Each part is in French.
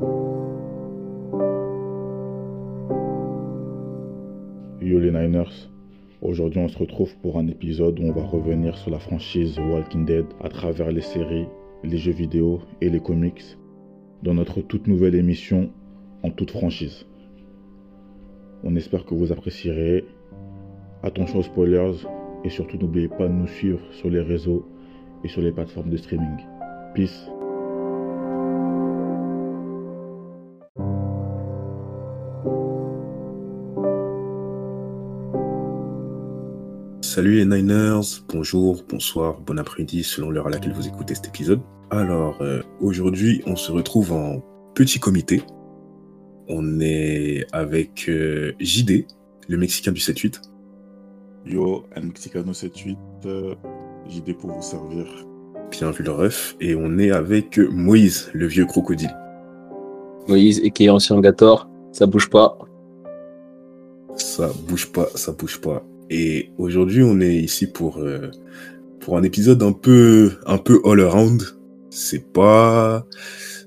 Yo les Niners, aujourd'hui on se retrouve pour un épisode où on va revenir sur la franchise Walking Dead à travers les séries, les jeux vidéo et les comics dans notre toute nouvelle émission en toute franchise. On espère que vous apprécierez. Attention aux spoilers et surtout n'oubliez pas de nous suivre sur les réseaux et sur les plateformes de streaming. Peace. Salut les Niners, bonjour, bonsoir, bon après-midi selon l'heure à laquelle vous écoutez cet épisode. Alors euh, aujourd'hui on se retrouve en petit comité. On est avec euh, JD, le Mexicain du 7-8. Yo, El Mexicano 78, euh, JD pour vous servir. Bien vu le ref. Et on est avec Moïse, le vieux crocodile. Moïse, et qui est ancien Gator, ça bouge pas. Ça bouge pas, ça bouge pas. Et aujourd'hui, on est ici pour, euh, pour un épisode un peu, un peu all around. C'est pas,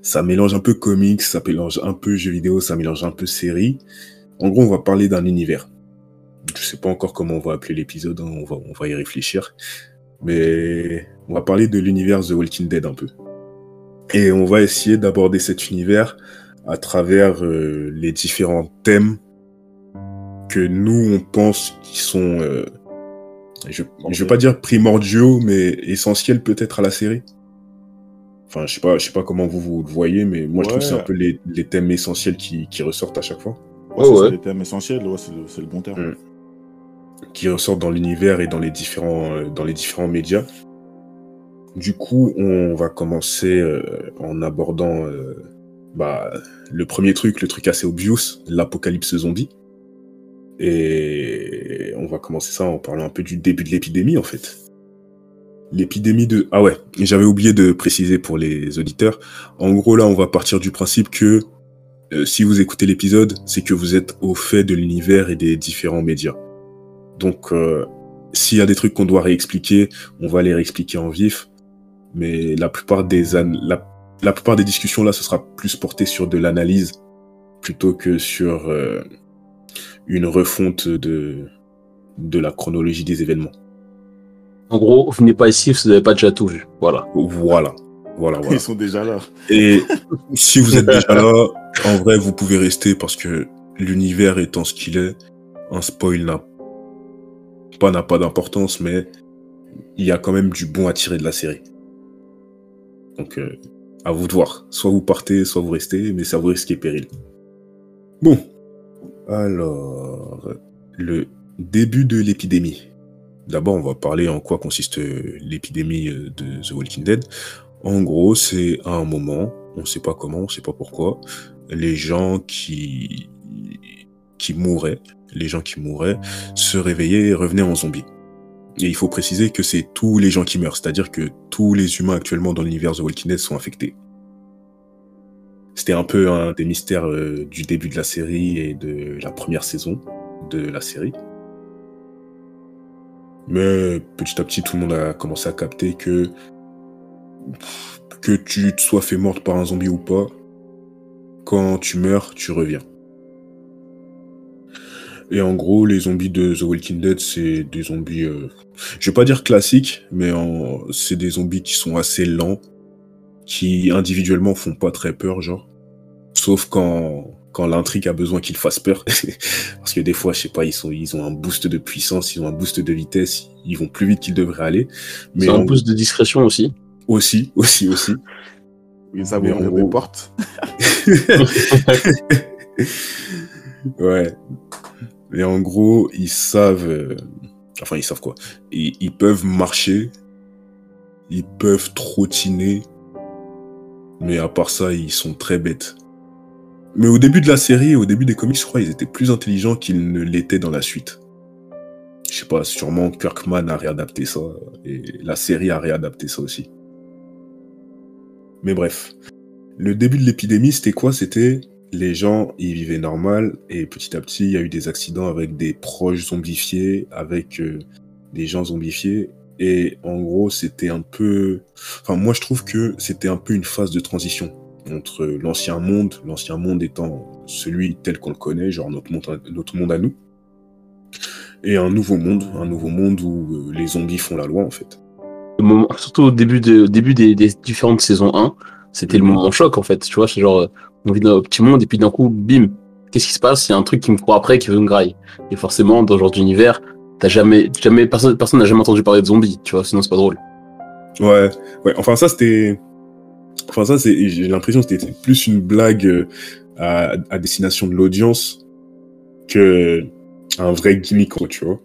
ça mélange un peu comics, ça mélange un peu jeux vidéo, ça mélange un peu série. En gros, on va parler d'un univers. Je sais pas encore comment on va appeler l'épisode, hein, on va, on va y réfléchir. Mais on va parler de l'univers The Walking Dead un peu. Et on va essayer d'aborder cet univers à travers euh, les différents thèmes que nous, on pense qui sont, euh, je ne veux pas dire primordiaux, mais essentiels peut-être à la série. Enfin, je sais pas, je sais pas comment vous, vous le voyez, mais moi, je trouve que c'est un peu les, les thèmes essentiels qui, qui, ressortent à chaque fois. Ouais, Oh, c'est ouais. les thèmes essentiels, ouais, c'est le, bon terme. Mm. Qui ressortent dans l'univers et dans les différents, euh, dans les différents médias. Du coup, on va commencer euh, en abordant euh, bah, le premier truc, le truc assez obvious, l'apocalypse zombie. Et on va commencer ça en parlant un peu du début de l'épidémie, en fait. L'épidémie de... Ah ouais, j'avais oublié de préciser pour les auditeurs. En gros, là, on va partir du principe que euh, si vous écoutez l'épisode, c'est que vous êtes au fait de l'univers et des différents médias. Donc, euh, s'il y a des trucs qu'on doit réexpliquer, on va les réexpliquer en vif. Mais la plupart des, la, la plupart des discussions, là, ce sera plus porté sur de l'analyse plutôt que sur euh, une refonte de, de la chronologie des événements. En gros, venez pas ici si vous n'avez pas déjà tout vu. Voilà. Voilà. Voilà, voilà. Ils sont déjà là. Et si vous êtes déjà là, en vrai, vous pouvez rester parce que l'univers étant ce qu'il est, un spoil n'a pas, n'a pas d'importance, mais il y a quand même du bon à tirer de la série. Donc, euh, à vous de voir. Soit vous partez, soit vous restez, mais ça vous risque péril. Bon. Alors, le début de l'épidémie. D'abord, on va parler en quoi consiste euh, l'épidémie euh, de The Walking Dead. En gros, c'est à un moment, on ne sait pas comment, on ne sait pas pourquoi, les gens qui, qui mouraient, les gens qui mouraient, se réveillaient et revenaient en zombies. Et il faut préciser que c'est tous les gens qui meurent, c'est-à-dire que tous les humains actuellement dans l'univers The Walking Dead sont infectés. C'était un peu un des mystères euh, du début de la série et de la première saison de la série. Mais petit à petit, tout le monde a commencé à capter que que tu te sois fait morte par un zombie ou pas, quand tu meurs, tu reviens. Et en gros, les zombies de The Walking Dead, c'est des zombies, euh, je vais pas dire classiques, mais c'est des zombies qui sont assez lents, qui individuellement font pas très peur, genre. Sauf quand, quand l'intrigue a besoin qu'ils fassent peur. Parce que des fois, je sais pas, ils, sont, ils ont un boost de puissance, ils ont un boost de vitesse, ils vont plus vite qu'ils devraient aller. Mais C'est un en- boost de discrétion aussi. aussi, aussi, aussi. Ils savent Mais ouvrir en des gros- portes. ouais. Et en gros, ils savent. euh, Enfin, ils savent quoi ils, ils peuvent marcher, ils peuvent trottiner, mais à part ça, ils sont très bêtes. Mais au début de la série, au début des comics, je crois, ils étaient plus intelligents qu'ils ne l'étaient dans la suite. Je sais pas, sûrement Kirkman a réadapté ça, et la série a réadapté ça aussi. Mais bref. Le début de l'épidémie, c'était quoi? C'était les gens, ils vivaient normal, et petit à petit, il y a eu des accidents avec des proches zombifiés, avec euh, des gens zombifiés, et en gros, c'était un peu... Enfin, moi, je trouve que c'était un peu une phase de transition. entre l'ancien monde, l'ancien monde étant celui tel qu'on le connaît, genre notre monde, notre monde à nous, et un nouveau monde, un nouveau monde où euh, les zombies font la loi en fait. Le moment, surtout au début, de, début des, des différentes saisons 1, c'était le moment choc en fait. Tu vois, c'est genre, euh, on vit dans un petit monde et puis d'un coup, bim, qu'est-ce qui se passe? Il y a un truc qui me court après, qui veut me graille. Et forcément, dans ce genre d'univers, t'as jamais, jamais, personne, personne n'a jamais entendu parler de zombies, tu vois, sinon c'est pas drôle. Ouais, ouais. Enfin ça c'était, enfin ça c'est, j'ai l'impression que c'était plus une blague euh, à, destination de l'audience que un vrai gimmick, tu vois.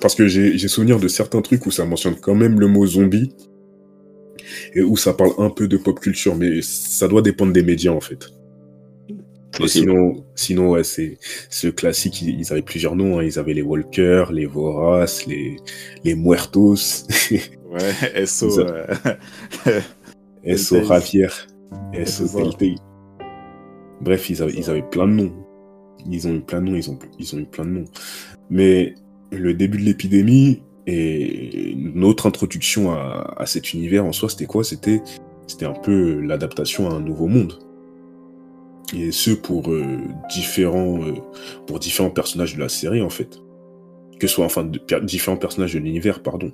Parce que j'ai souvenir de certains trucs où ça mentionne quand même le mot zombie et où ça parle un peu de pop culture, mais ça doit dépendre des médias en fait. Sinon, sinon ouais, c'est ce classique. Ils, ils avaient plusieurs noms. hein. Ils avaient les Walkers, les Voraces, les les Muertos, Ouais, SO. SO. Javier, SO. Bref, ils avaient, ils avaient plein de noms. Ils ont eu plein de noms. Ils ont, ils ont eu plein de noms. Mais le début de l'épidémie et notre introduction à, à cet univers en soi, c'était quoi? C'était, c'était un peu l'adaptation à un nouveau monde. Et ce pour euh, différents, euh, pour différents personnages de la série en fait. Que ce soit enfin de, per- différents personnages de l'univers, pardon.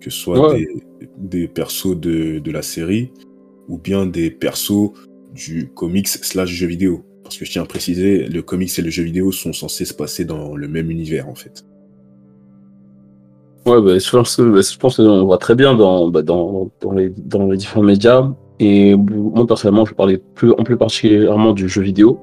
Que ce soit Ouais. des, des persos de, de la série ou bien des persos du comics slash jeu vidéo. Parce que je tiens à préciser, le comics et le jeu vidéo sont censés se passer dans le même univers en fait. Ouais, bah, je pense que, bah, je pense qu'on voit très bien dans, bah, dans, dans, les, dans les différents médias. Et moi, personnellement, je parlais plus, en plus particulièrement du jeu vidéo.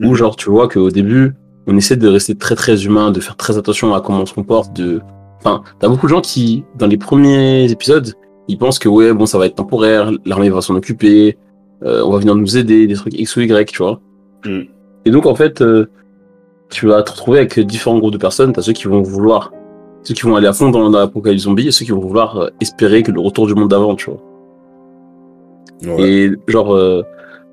Où, Mhm. genre, tu vois qu'au début, on essaie de rester très, très humain, de faire très attention à comment on se comporte, de, enfin, t'as beaucoup de gens qui, dans les premiers épisodes, ils pensent que, ouais, bon, ça va être temporaire, l'armée va s'en occuper, euh, on va venir nous aider, des trucs X ou Y, tu vois. Mhm. Et donc, en fait, euh, tu vas te retrouver avec différents groupes de personnes. T'as ceux qui vont vouloir, ceux qui vont aller à fond dans l'apocalypse zombie et ceux qui vont vouloir euh, espérer que le retour du monde d'avant, tu vois. Ouais. Et genre, euh,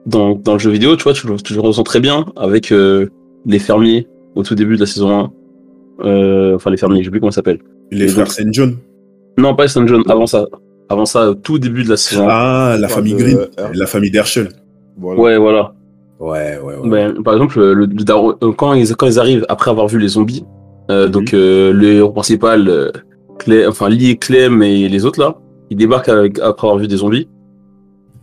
dans, dans le jeu vidéo, tu vois, tu, le- tu le ressens très bien avec euh, les fermiers au tout début de la saison 1. Euh, enfin, les fermiers, je sais plus comment ça s'appelle. Les et frères donc- Saint John. Non, pas St. John, avant ça. Avant ça, au tout début de la saison 1. Ah, la famille de Green, Herb. la famille Dershel. Voilà. Ouais, voilà. Ouais, ouais, ouais. Ben, par exemple, le, quand, ils, quand ils arrivent après avoir vu les zombies, euh, Mhm. donc euh, le héros principal, euh, Clem, enfin Lee, Clem et les autres là, ils débarquent avec- après avoir vu des zombies.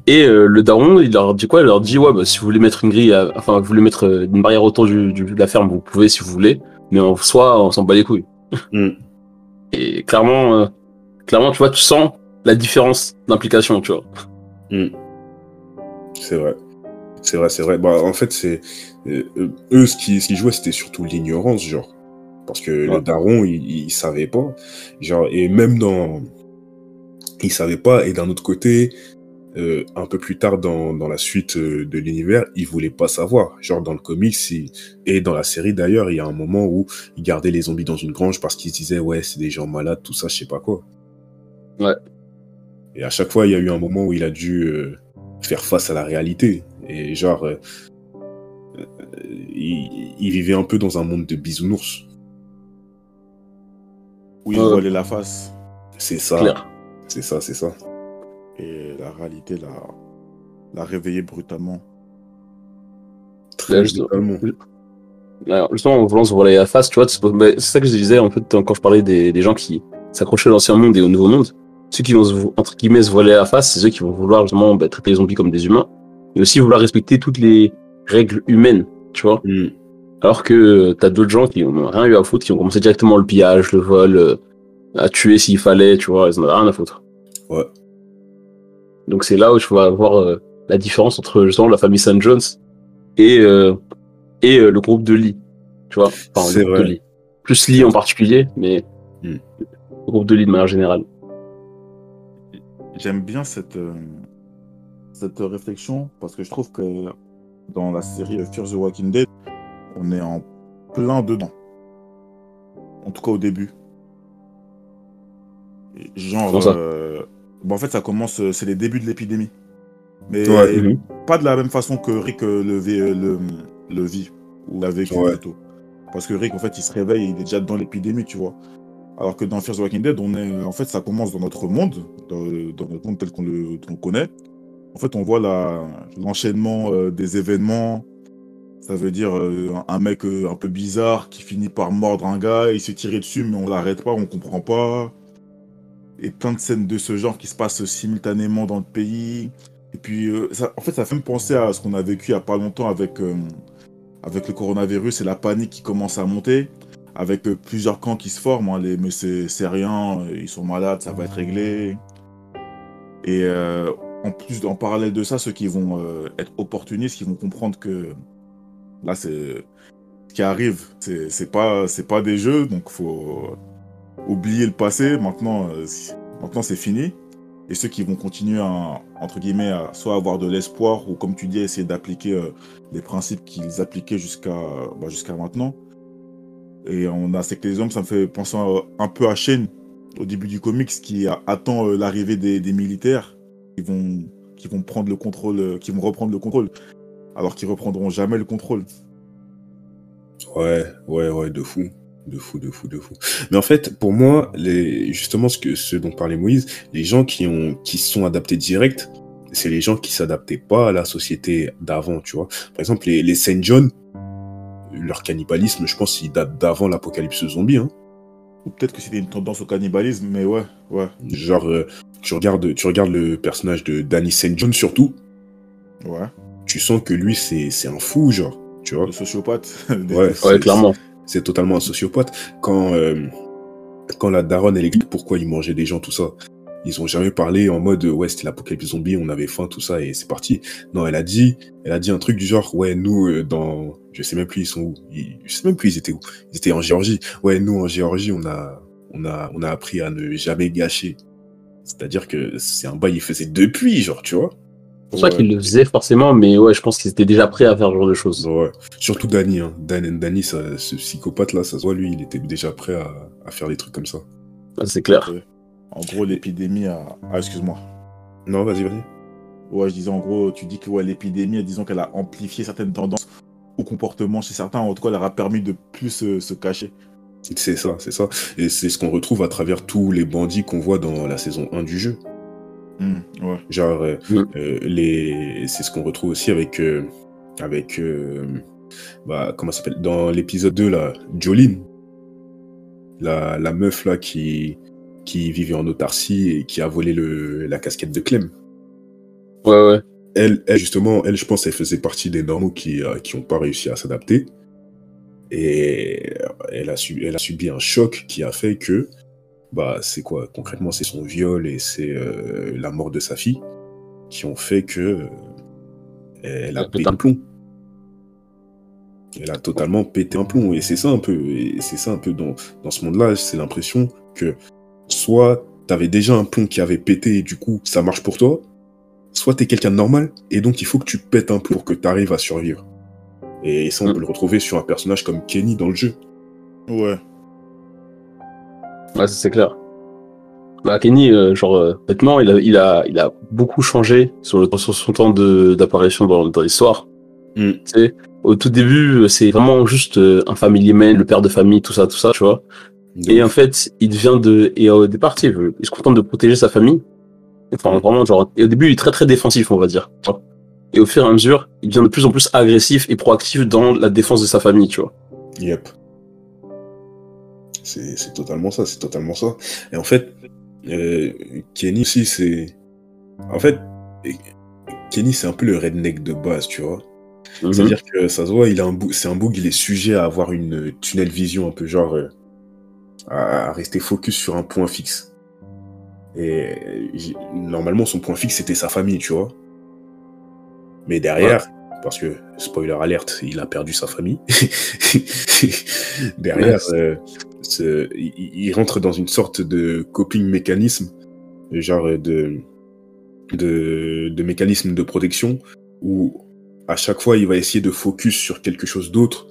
Et euh, le daron, il leur dit quoi? Il leur dit ouais, bah, si vous voulez mettre une grille, à- enfin vous voulez mettre euh, une barrière autour du, du- de la ferme, vous pouvez si vous voulez, mais en soi, on s'en bat les couilles. Mm. Et clairement, euh, clairement, tu vois, tu sens la différence d'implication, tu vois. C'est vrai. C'est vrai, c'est vrai. Bah, en fait, c'est. euh, eux, ce qui, ce qui jouait, c'était surtout l'ignorance, genre. Parce que le daron, il, il savait pas. Genre, et même dans. Il savait pas, et d'un autre côté, euh, un peu plus tard dans, dans la suite euh, de l'univers, il voulait pas savoir. Genre, dans le comics, il- et dans la série d'ailleurs, il y a un moment où il gardait les zombies dans une grange parce qu'il se disait, ouais, c'est des gens malades, tout ça, je sais pas quoi. Ouais. Et à chaque fois, il y a eu un moment où il a dû euh, faire face à la réalité. Et genre, euh, euh, il, il vivait un peu dans un monde de bisounours. Où ils Ouais. voilaient la face. C'est ça, c'est ça, c'est ça. La réalité l'a, l'a réveillé brutalement. Très Là, brutalement. Alors, justement, en voulant se voiler la face, tu vois, c'est mais ça que je disais en fait quand je parlais des, des gens qui s'accrochaient à l'ancien monde et au nouveau monde. Ceux qui vont se, entre guillemets se voiler la face, c'est ceux qui vont vouloir justement bah, traiter les zombies comme des humains, et aussi vouloir respecter toutes les règles humaines, tu vois. Mm. Alors que euh, t'as d'autres gens qui ont rien eu à foutre, qui ont commencé directement le pillage, le vol, euh, à tuer s'il fallait, tu vois, ils en avaient rien à foutre. Ouais. Donc c'est là où tu vas voir euh, la différence entre justement la famille St. John's et, euh, et euh, le groupe de Lee. Tu vois, enfin, C'est le groupe vrai. de Lee. Plus Lee en particulier, mais Hmm. le groupe de Lee de manière générale. J'aime bien cette, cette réflexion parce que je trouve que dans la série Fear the Walking Dead, on est en plein dedans. En tout cas au début. Genre, euh, bon, en fait, ça commence, euh, c'est les débuts de l'épidémie. Mais Ouais. Pas de la même façon que Rick euh, le, vit- euh, le, le vit, ou l'a vécu Ouais. plutôt. Parce que Rick, en fait, il se réveille, il est déjà dans l'épidémie, tu vois. Alors que dans Fear the Walking Dead, on est, en fait, ça commence dans notre monde, dans, dans notre monde tel qu'on le, connaît. En fait, on voit l'enchaînement euh, des événements. Ça veut dire euh, un mec euh, un peu bizarre qui finit par mordre un gars, il se tirer dessus, mais on l'arrête pas, on comprend pas. Et plein de scènes de ce genre qui se passent simultanément dans le pays. Et puis, euh, ça, en fait, ça fait me penser à ce qu'on a vécu il y a pas longtemps avec, euh, avec le coronavirus et la panique qui commence à monter, avec euh, plusieurs camps qui se forment. hein, les, mais c'est rien, ils sont malades, ça va être réglé. Et en plus, en parallèle de ça, ceux qui vont être opportunistes, qui vont comprendre que là, c'est ce qui arrive, c'est pas, c'est pas des jeux, donc faut oublier le passé. Maintenant, euh, maintenant c'est fini. Et ceux qui vont continuer à, entre guillemets, à soit avoir de l'espoir ou, comme tu dis, essayer d'appliquer euh, les principes qu'ils appliquaient jusqu'à bah, jusqu'à maintenant. Et on a c'est que les hommes, ça me fait penser un, peu à Shane au début du comics qui attend euh, l'arrivée des, des militaires qui vont, qui vont prendre le contrôle, qui vont reprendre le contrôle, alors qu'ils reprendront jamais le contrôle. Ouais, ouais, ouais, de fou. De fou, de fou, de fou. Mais en fait, pour moi, les, justement, ce, que, ce dont parlait Moïse, les gens qui, ont, qui se sont adaptés direct, c'est les gens qui s'adaptaient pas à la société d'avant, tu vois. Par exemple, les, les Saint John, leur cannibalisme, je pense, il date d'avant l'apocalypse zombie. Hein. Ou peut-être que c'était une tendance au cannibalisme, mais ouais, ouais, Genre, euh, tu, regardes, tu regardes le personnage de Danny Saint John, surtout, ouais. tu sens que lui, c'est un fou, genre, tu vois. Le sociopathe. Ouais, clairement. C'est totalement un sociopathe. Quand, euh, quand la daronne, elle explique pourquoi il mangeait des gens, tout ça, ils ont jamais parlé en mode ouais, c'était l'apocalypse zombie, on avait faim, tout ça, et c'est parti. Non, elle a dit, elle a dit un truc du genre, ouais, nous, euh, dans, je sais même plus ils sont où, Ils- je sais même plus ils étaient où, ils étaient en Géorgie. Ouais, nous, en Géorgie, on a, on a, on a appris à ne jamais gâcher. C'est-à-dire que c'est un bail, il faisait depuis, genre, tu vois. C'est pour ça Ouais. qu'il le faisait forcément, mais ouais, je pense qu'ils étaient déjà prêts à faire ce genre de choses. Ouais. Surtout Danny, hein. Dan, Danny, ça- ce psychopathe-là, ça se voit, lui, il était déjà prêt à, à faire des trucs comme ça. Ah, c'est clair. En gros, l'épidémie a. Ah, excuse-moi. Non, vas-y, vas-y. Ouais, je disais en gros, tu dis que ouais, l'épidémie, disons qu'elle a amplifié certaines tendances ou comportements chez certains, en tout cas, elle leur a permis de plus se, se cacher. C'est ça, c'est ça. Et c'est ce qu'on retrouve à travers tous les bandits qu'on voit dans la saison 1 du jeu. Ouais. Genre, euh, Mm. euh, les... c'est ce qu'on retrouve aussi avec. euh, avec euh, bah, comment s'appelle Dans l'épisode 2, là, Jolene. La, la meuf, là, qui, qui vivait en autarcie et qui a volé le, la casquette de Clem. Ouais, ouais. Elle, elle, justement, elle, je pense, elle faisait partie des normaux qui euh, qui ont pas réussi à s'adapter. Et elle a, su- elle a subi un choc qui a fait que, bah, c'est quoi Concrètement, c'est son viol et c'est euh, la mort de sa fille qui ont fait que euh, elle a pété un plomb. Elle a totalement pété un plomb. Et c'est ça un peu. Et c'est ça un peu dans, dans ce monde-là, c'est l'impression que soit t'avais déjà un plomb qui avait pété et du coup ça marche pour toi, soit t'es quelqu'un de normal et donc il faut que tu pètes un plomb pour que t'arrives à survivre. Et ça, on Mm. peut le retrouver sur un personnage comme Kenny dans le jeu. Ouais. Ouais, ça, c'est clair. Bah, Kenny, euh, genre, euh, honnêtement, il a, il, a, il a beaucoup changé sur, le, sur son temps de- d'apparition dans, dans l'histoire. Mm. Tu sais, au tout début, euh, c'est vraiment juste euh, un family man, le père de famille, tout ça, tout ça, tu vois. Et en fait, il devient de. Et au départ, tu sais, il se contente de protéger sa famille. Enfin, vraiment, genre. Et au début, il est très très défensif, on va dire. Et au fur et à mesure, il devient de plus en plus agressif et proactif dans la défense de sa famille, tu vois. Yep. C'est totalement ça, c'est totalement ça. Et en fait, euh, Kenny aussi, c'est. En fait, Kenny, c'est un peu le redneck de base, tu vois. Mhm. C'est-à-dire que ça se voit, il a un c'est un boug, il est sujet à avoir une tunnel vision un peu genre euh, à, rester focus sur un point fixe. Et normalement, son point fixe c'était sa famille, tu vois. Mais derrière, parce que spoiler alerte, il a perdu sa famille. derrière, euh, il, rentre dans une sorte de coping mécanisme, genre de de, de mécanisme de protection où à chaque fois, il va essayer de focus sur quelque chose d'autre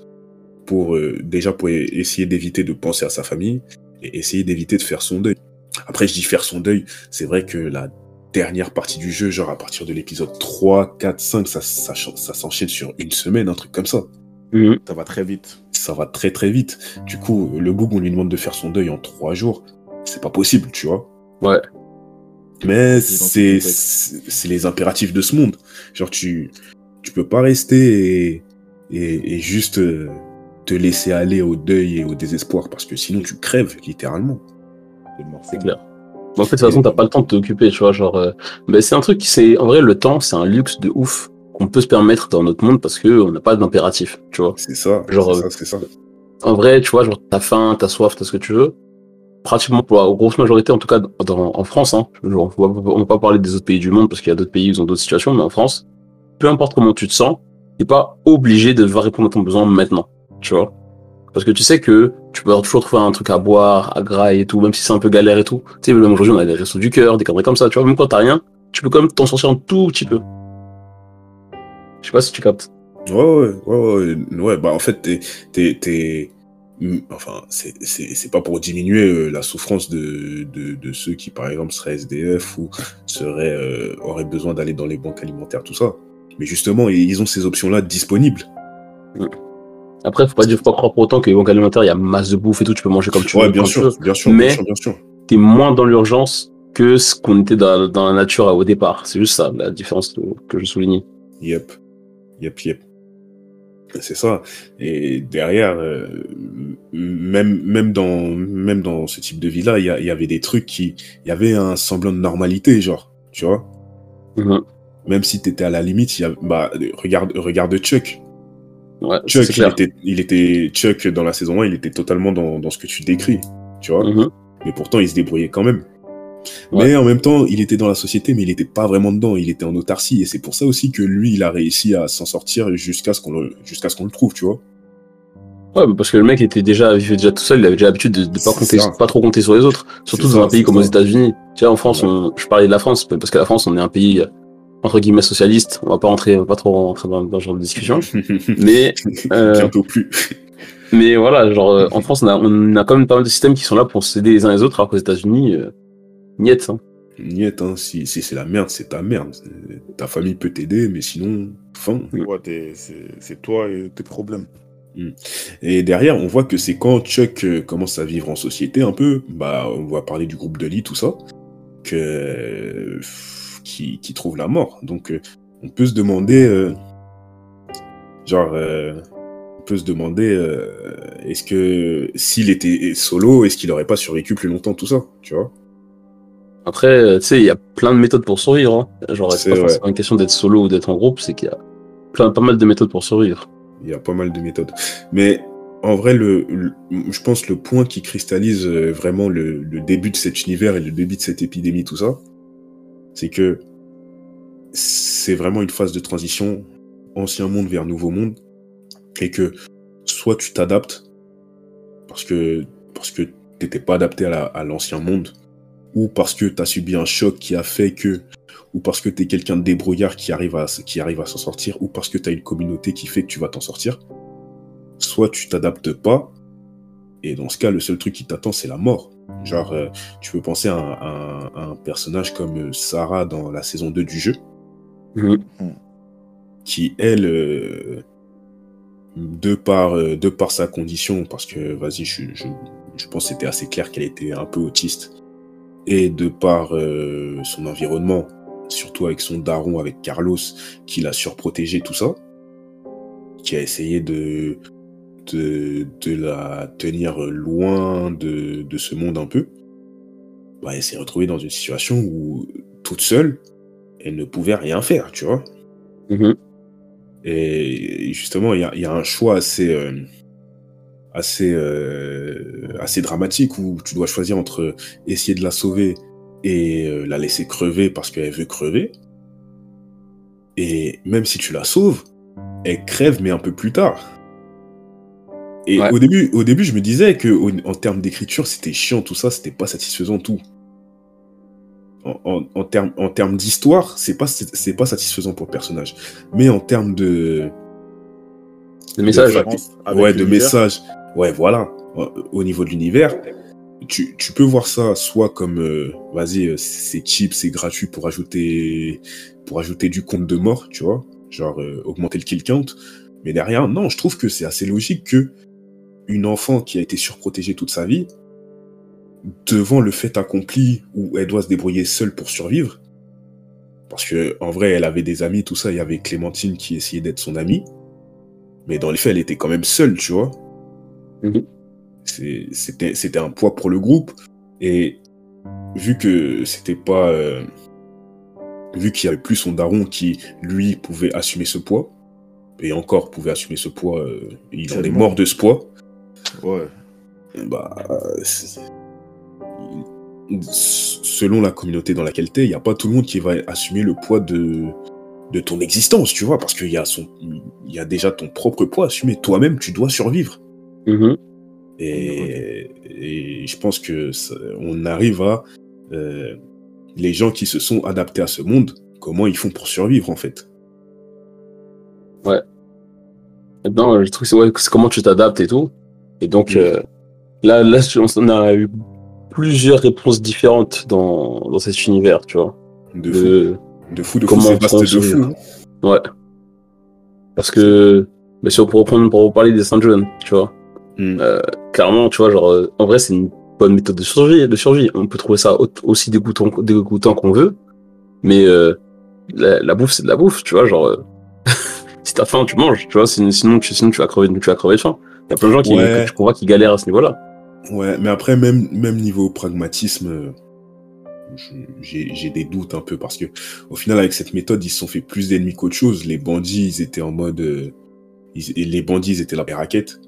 pour euh, déjà pour e- essayer d'éviter de penser à sa famille et essayer d'éviter de faire son deuil. Après, je dis faire son deuil, c'est vrai que la dernière partie du jeu, genre à partir de l'épisode 3, 4, 5, ça, ça s'enchaîne sur une semaine, un truc comme ça. Mhm. Ça va très vite. Ça va très très vite. Du coup, le boug, on lui demande de faire son deuil en 3 jours. C'est pas possible, tu vois. Ouais. Mais c'est c'est les impératifs de ce monde. Genre, tu, tu peux pas rester et, et, et juste euh, te laisser aller au deuil et au désespoir parce que sinon tu crèves littéralement. C'est clair. Mais en fait, de toute façon, t'as pas le temps de t'occuper, tu vois. Genre, euh, ben, c'est un truc qui, c'est, en vrai, le temps, c'est un luxe de ouf qu'on peut se permettre dans notre monde parce que on n'a pas d'impératif, tu vois. C'est ça. Genre, c'est euh, ça, c'est ça. En vrai, tu vois, genre, t'as faim, t'as soif, t'as ce que tu veux. Pratiquement, pour la grosse majorité, en tout cas, dans, en France, hein, genre, on va, on va pas parler des autres pays du monde parce qu'il y a d'autres pays, ils ont d'autres situations, mais en France, peu importe comment tu te sens, t'es pas obligé de devoir répondre à ton besoin maintenant, tu vois. Parce que tu sais que tu peux toujours trouver un truc à boire, à grailler et tout, même si c'est un peu galère et tout. Tu sais, même aujourd'hui, on a des restos du cœur, des conneries comme ça, tu vois, même quand t'as rien, tu peux quand même t'en sortir un tout petit peu. Je sais pas si tu captes. Ouais, ouais, ouais, ouais, ouais, bah en fait, t'es, t'es, t'es- enfin, c'est, c'est, c'est pas pour diminuer euh, la souffrance de, de, de ceux qui, par exemple, seraient SDF ou seraient, euh, auraient besoin d'aller dans les banques alimentaires, tout ça. Mais justement, ils ont ces options-là disponibles. Après, faut pas dire, faut pas croire pour autant que les banques alimentaires, il y a masse de bouffe et tout, tu peux manger comme tu Ouais, veux. bien sûr, bien sûr, Mais- bien sûr, bien sûr. T'es moins dans l'urgence que ce qu'on était dans, dans la nature au départ. C'est juste ça, la différence que je soulignais. Yep. Yep, yep. C'est ça. Et derrière, euh, même, même, dans, même dans ce type de vie-là, il y, a- il y avait des trucs qui. Il y avait un semblant de normalité, genre. Tu vois Mhm. Même si t'étais à la limite, y a, bah, regarde, regarde Chuck. Ouais, Chuck, était, il était, Chuck, dans la saison 1, il était totalement dans, dans ce que tu décris. Tu vois Mhm. Mais pourtant, il se débrouillait quand même. Ouais. Mais en même temps, il était dans la société, mais il n'était pas vraiment dedans. Il était en autarcie. Et c'est pour ça aussi que lui, il a réussi à s'en sortir jusqu'à ce qu'on le, jusqu'à ce qu'on le trouve, tu vois. Ouais, parce que le mec était déjà, vivait déjà tout seul, il avait déjà l'habitude de, de pas C'est compter, ça. pas trop compter sur les autres. Surtout dans ça, un pays comme aux. États-Unis. Tu vois, en France, Ouais. on, je parlais de la France, parce que la France, on est un pays, entre guillemets, socialiste. On va pas rentrer, on va pas trop rentrer dans, dans ce genre de discussion. Mais, euh, Bientôt plus. mais voilà, genre, euh, en France, on a, on a quand même pas mal de systèmes qui sont là pour s'aider les uns les autres, alors qu'aux États-Unis, euh, niet, hein. Niet, hein, si, si c'est la merde, c'est ta merde. Ta famille peut t'aider, mais sinon, fin. Ouais, c'est toi et tes problèmes. Et derrière, on voit que c'est quand Chuck euh, commence à vivre en société un peu, bah, on va parler du groupe de lit, tout ça, que qui, qui trouve la mort. Donc, euh, on peut se demander, euh, genre, euh, on peut se demander, euh, est-ce que s'il était solo, est-ce qu'il aurait pas survécu plus longtemps, tout ça, tu vois? Après, euh, tu sais, il y a plein de méthodes pour survivre. Hein. Genre, c'est pas forcément une question d'être solo ou d'être en groupe, c'est qu'il y a plein, pas mal de méthodes pour survivre. Il y a pas mal de méthodes. Mais en vrai, le, le- je pense le point qui cristallise euh, vraiment le, le début de cet univers et le début de cette épidémie, tout ça, c'est que c'est vraiment une phase de transition, ancien monde vers nouveau monde, et que soit tu t'adaptes parce que parce que t'étais pas adapté à la- à l'ancien monde, ou parce que tu as subi un choc qui a fait que ou parce que tu es quelqu'un de débrouillard qui arrive à, qui arrive à s'en sortir, ou parce que tu as une communauté qui fait que tu vas t'en sortir, soit tu t'adaptes pas, et dans ce cas, le seul truc qui t'attend, c'est la mort. Genre, euh, tu peux penser à un, à un- à un personnage comme euh, Sarah dans la saison 2 du jeu, Mhm. qui, elle, euh, de, par, euh, de par sa condition, parce que, vas-y, je, je, je pense que c'était assez clair qu'elle était un peu autiste, et de par euh, son environnement, surtout avec son daron, avec Carlos, qui l'a surprotégé, tout ça, qui a essayé de, de, de la tenir loin de, de ce monde un peu, bah, elle s'est retrouvée dans une situation où, toute seule, elle ne pouvait rien faire, tu vois. Mhm. Et justement, il y a, il y a un choix assez, euh, assez, euh, assez dramatique où tu dois choisir entre essayer de la sauver et euh, la laisser crever parce qu'elle veut crever. Et même si tu la sauves, elle crève, mais un peu plus tard. Et Ouais. au, début, au début, je me disais que au- en termes d'écriture, c'était chiant, tout ça, c'était pas satisfaisant, tout. En, en, en termes en termes d'histoire, c'est pas, c'est pas satisfaisant pour le personnage. Mais en termes de, Le message. Ouais, de l'univers. Ouais, voilà. Au niveau de l'univers, tu, tu peux voir ça soit comme, euh, vas-y, euh, c'est cheap, c'est gratuit pour ajouter, pour ajouter du compte de mort, tu vois, genre euh, augmenter le kill count. Mais derrière, non, je trouve que c'est assez logique que une enfant qui a été surprotégée toute sa vie devant le fait accompli où elle doit se débrouiller seule pour survivre, parce que en vrai, elle avait des amis, tout ça. Il y avait Clémentine qui essayait d'être son amie, mais dans les faits, elle était quand même seule, tu vois. Mhm. C'était un poids pour le groupe, et vu que c'était pas, euh, vu qu'il y avait plus son daron qui lui pouvait assumer ce poids, et encore pouvait assumer ce poids, euh, il en est mort de ce poids. Ouais. bah, selon la communauté dans laquelle t'es, il n'y a pas tout le monde qui va assumer le poids de, de ton existence, tu vois, parce qu'il y, a son- y a déjà ton propre poids à assumer. Toi-même, tu dois survivre. Mhm. Et, et je pense que ça- on arrive à euh, les gens qui se sont adaptés à ce monde, comment ils font pour survivre en fait. Non, le truc, c'est ouais, comment tu t'adaptes et tout. Et donc, euh, là, là, on a eu plusieurs réponses différentes dans, dans cet univers, tu vois. De fou, De, de fou, de fou, comment c'est vaste on de survit. fou. ouais. Parce que, mais si on pour reprendre, pour reparler des Saint John, tu vois. Mm. Euh, clairement, tu vois, genre, euh, en vrai, c'est une bonne méthode de survie, de survie. On peut trouver ça au- aussi dégoûtant, dégoûtant qu'on veut, mais euh, la, la bouffe, c'est de la bouffe, tu vois, genre, si t'as faim, tu manges, tu vois, sinon, sinon, tu, sinon tu vas crever, tu vas crever de faim. Il y a plein de gens qui, Ouais. que tu comprends qui galèrent à ce niveau-là. Ouais, mais après, même, même niveau pragmatisme, j'ai j'ai des doutes un peu parce que, au final, avec cette méthode, ils se sont fait plus d'ennemis qu'autre chose. Les bandits, ils étaient en mode. ils- et les bandits, ils étaient là, les raquettes.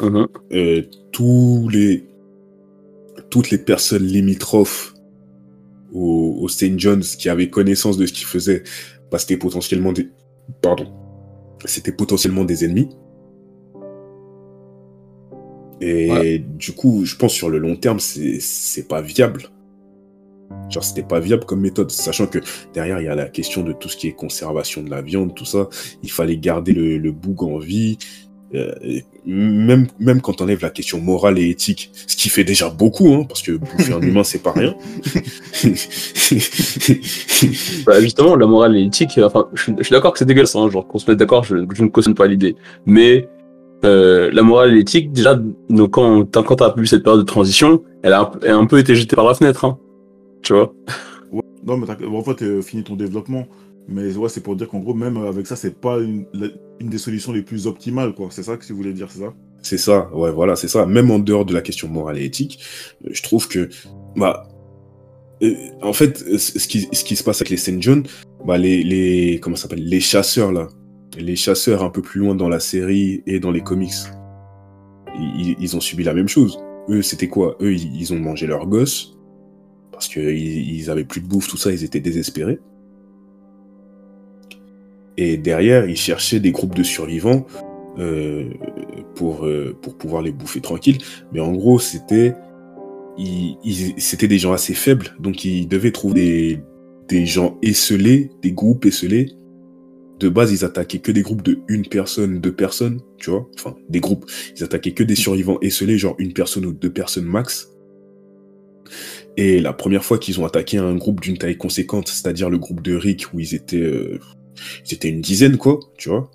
Mhm. Euh, tous les, toutes les personnes limitrophes au, au St. John's qui avaient connaissance de ce qu'ils faisaient, bah, c'était potentiellement des. Pardon. C'était potentiellement des ennemis. Et du coup, je pense sur le long terme, c'est c'est pas viable. Genre, c'était pas viable comme méthode, sachant que derrière, il y a la question de tout ce qui est conservation de la viande, tout ça. Il fallait garder le, le boug en vie. Euh, même, même quand on enlève la question morale et éthique, ce qui fait déjà beaucoup, hein, parce que bouffer un humain, c'est pas rien. Bah, justement, la morale et l'éthique, euh, enfin, je suis, je suis d'accord que c'est dégueulasse, hein, genre qu'on se mette d'accord, je, je ne cautionne pas l'idée. Mais euh, la morale et l'éthique, déjà, donc, quand, quand t'as vu cette période de transition, elle a, un peu- elle a un peu été jetée par la fenêtre, hein. Tu vois? Non, mais t'as- en fait, euh, fini ton développement. Mais ouais, c'est pour dire qu'en gros, même avec ça, c'est pas une, la- une des solutions les plus optimales, quoi. C'est ça que tu voulais dire, c'est ça? C'est ça, ouais, voilà, c'est ça. Même en dehors de la question morale et éthique, euh, je trouve que, bah, euh, en fait, euh, ce qui, ce qui se passe avec les Saint John, bah, les, les, comment s'appelle, les chasseurs, là, les chasseurs un peu plus loin dans la série et dans les comics, ils, ils ont subi la même chose. Eux, c'était quoi? Eux, ils, ils ont mangé leurs gosses, parce qu'ils ils avaient plus de bouffe, tout ça, ils étaient désespérés. Et derrière, ils cherchaient des groupes de survivants euh, pour, euh, pour pouvoir les bouffer tranquille. Mais en gros, c'était ils, des gens assez faibles, donc ils devaient trouver des, des gens esselés, des groupes esselés. De base, ils attaquaient que des groupes de une personne, deux personnes, tu vois. Enfin, des groupes. Ils attaquaient que des survivants esselés, genre une personne ou deux personnes max. Et la première fois qu'ils ont attaqué un groupe d'une taille conséquente, c'est-à-dire le groupe de Rick, où ils étaient, euh, ils étaient une dizaine, quoi, tu vois.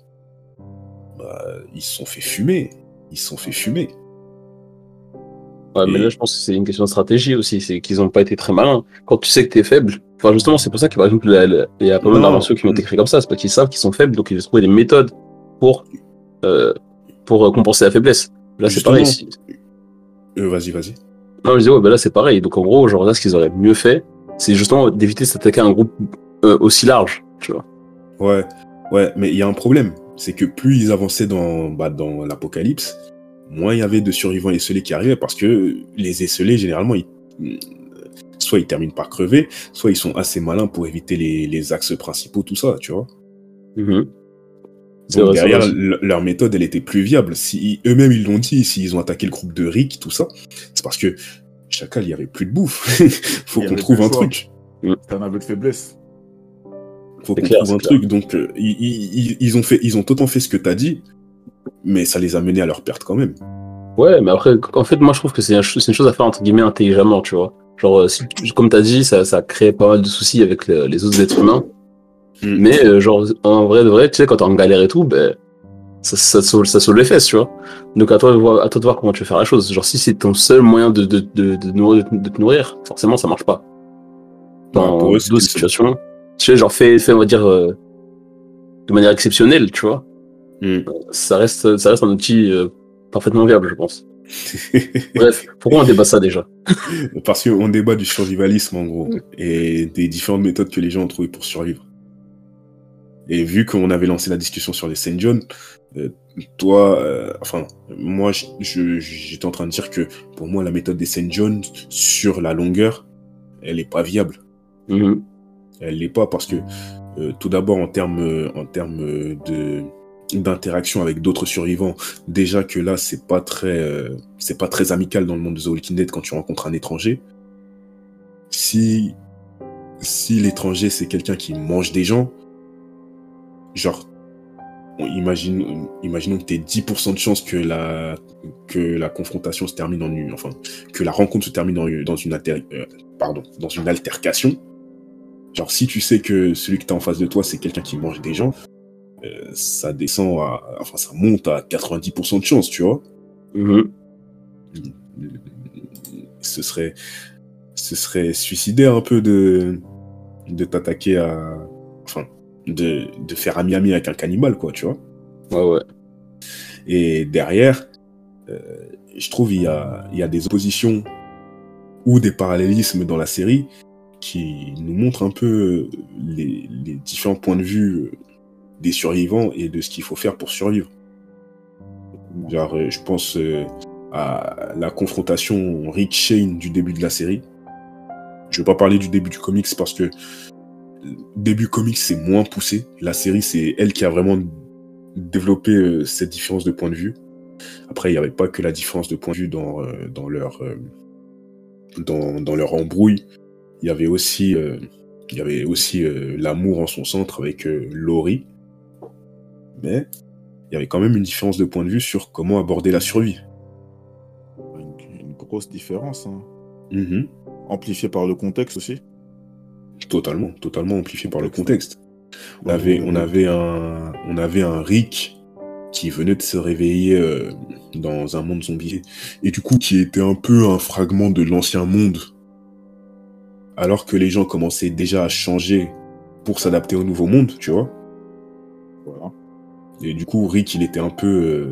Bah, ils se sont fait fumer. Ils se sont fait fumer. Ouais, mais là, je pense que c'est une question de stratégie aussi, c'est qu'ils ont pas été très malins. Quand tu sais que t'es faible, enfin, justement, c'est pour ça que, par exemple, il y a pas mal d'inventions qui ont été créées comme ça, c'est parce qu'ils savent qu'ils sont faibles, donc ils vont trouver des méthodes pour, euh, pour euh, compenser la faiblesse. Là, c'est pareil. si- Euh, vas-y, vas-y. Non, je disais, ouais, bah là, c'est pareil. Donc, en gros, genre, là, ce qu'ils auraient mieux fait, c'est justement d'éviter de s'attaquer à un groupe euh, aussi large, tu vois. Ouais, ouais, mais il y a un problème. C'est que plus ils avançaient dans, bah, dans l'apocalypse, moins il y avait de survivants esselés qui arrivaient parce que les esselés, généralement, ils, soit ils terminent par crever, soit ils sont assez malins pour éviter les, les axes principaux, tout ça, tu vois. Mhm. Donc derrière, leur méthode, elle était plus viable. Si eux-mêmes ils l'ont dit, s'ils ont attaqué le groupe de Rick, tout ça, c'est parce que chacal, il y avait plus de bouffe. Faut qu'on trouve un choix. truc. C'est un aveu de faiblesse. Faut qu'on trouve un clair. truc. Donc euh, ils, ils- ils- ils ont fait, ils ont autant fait ce que t'as dit, mais ça les a menés à leur perte quand même. Ouais, mais après, en fait, moi, je trouve que c'est une chose à faire, entre guillemets, intelligemment, tu vois. Genre, euh, si, comme t'as dit, ça, ça crée pas mal de soucis avec le- les autres êtres humains. Mm. Mais, euh, genre, en vrai de vrai, tu sais, quand t'es en galère et tout, ben, ça, ça, ça sauve les fesses, tu vois. Donc à toi, de voir, à toi de voir comment tu veux faire la chose. Genre si c'est ton seul moyen de, de, de, de, nourrir- de te nourrir, forcément ça marche pas. Dans Ouais, eux, c'est- d'autres situations, tu sais, genre fait, fait on va dire, euh, de manière exceptionnelle, tu vois. Hmm. Ça reste, ça reste un outil euh, parfaitement viable, je pense. Bref, pourquoi on débat ça déjà? Parce qu'on débat du survivalisme en gros et des différentes méthodes que les gens ont trouvées pour survivre. Et vu qu'on avait lancé la discussion sur les Saint John, euh, toi, euh, enfin, moi, j'étais en train de dire que pour moi, la méthode des Saint John sur la longueur, elle est pas viable. Mhm. Elle l'est pas parce que euh, tout d'abord en termes euh, en termes euh, de d'interaction avec d'autres survivants, déjà que là c'est pas très c'est pas très amical dans le monde de The Walking Dead quand tu rencontres un étranger. Si si l'étranger c'est quelqu'un qui mange des gens, genre imagine imaginons que tu 10% de chance que la que la confrontation se termine en une enfin que la rencontre se termine en- dans une alter- pardon, dans une altercation. Genre, si tu sais que celui que tu as en face de toi, c'est quelqu'un qui mange des gens, euh, ça descend à. Enfin, ça monte à 90% de chance, tu vois. Mhm. Ce serait. Ce serait suicidaire un peu de. de t'attaquer à. Enfin, de, de faire ami-ami avec un cannibale, quoi, tu vois. Ouais, ouais. Et derrière, euh, je trouve il y a, y a des oppositions ou des parallélismes dans la série qui nous montrent un peu les, les différents points de vue des survivants et de ce qu'il faut faire pour survivre. Euh, je pense euh, à la confrontation Rick Shane du début de la série. Je vais pas parler du début du comics parce que début comics c'est moins poussé. La série c'est elle qui a vraiment développé euh, cette différence de point de vue. Après, il n'y avait pas que la différence de point de vue dans, euh, leur, euh, dans leur embrouille. Il y avait aussi, euh, il y avait aussi euh, l'amour en son centre avec euh, Laurie. Mais il y avait quand même une différence de point de vue sur comment aborder la survie. Une, une grosse différence. hein. Mhm. Amplifiée par le contexte aussi. Totalement, totalement amplifié par le Contexte. On avait, on avait, un, on avait un Rick qui venait de se réveiller dans un monde zombie et du coup qui était un peu un fragment de l'ancien monde alors que les gens commençaient déjà à changer pour s'adapter au nouveau monde, tu vois. Voilà. Et du coup, Rick, il était un peu. euh,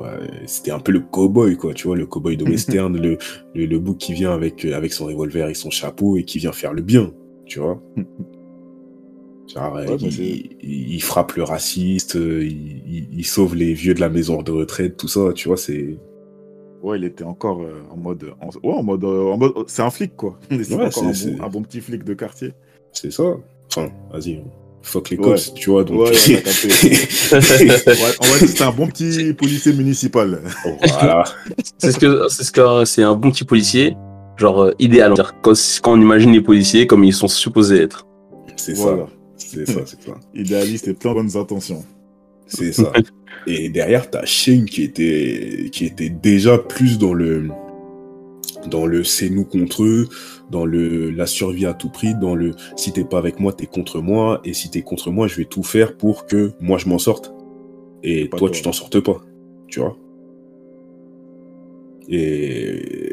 ouais, c'était un peu le cowboy, quoi, tu vois, le cowboy de western, le, le, le bouc qui vient avec, euh, avec son revolver et son chapeau et qui vient faire le bien, tu vois. Genre, euh, Ouais, bah, il, c'est- il- il frappe le raciste, il sauve les vieux de la maison de retraite, tout ça, tu vois, c'est. Ouais, il était encore euh, en mode. En, ouais, en mode. euh, en mode c'est un flic, quoi. C'est Ouais, encore un c'est- bon, c'est- un bon petit flic de quartier. C'est ça. Enfin, vas-y, fuck les Ouais. cops, tu vois, donc. Ouais, on va dire que c'est un bon petit policier municipal. voilà. C'est ce que c'est ce que c'est un bon petit policier, genre euh, idéal. C'est-à-dire Quand, quand on imagine les policiers comme ils sont supposés être. C'est Voilà. ça. C'est ça, c'est ça. Idéaliste et plein de bonnes intentions. C'est ça. Et derrière, t'as Shane qui était, qui était déjà plus dans le, dans le c'est nous contre eux, dans le la survie à tout prix, dans le si t'es pas avec moi, t'es contre moi, et si t'es contre moi, je vais tout faire pour que moi je m'en sorte. Et toi, toi. tu t'en sortes pas. Tu vois Et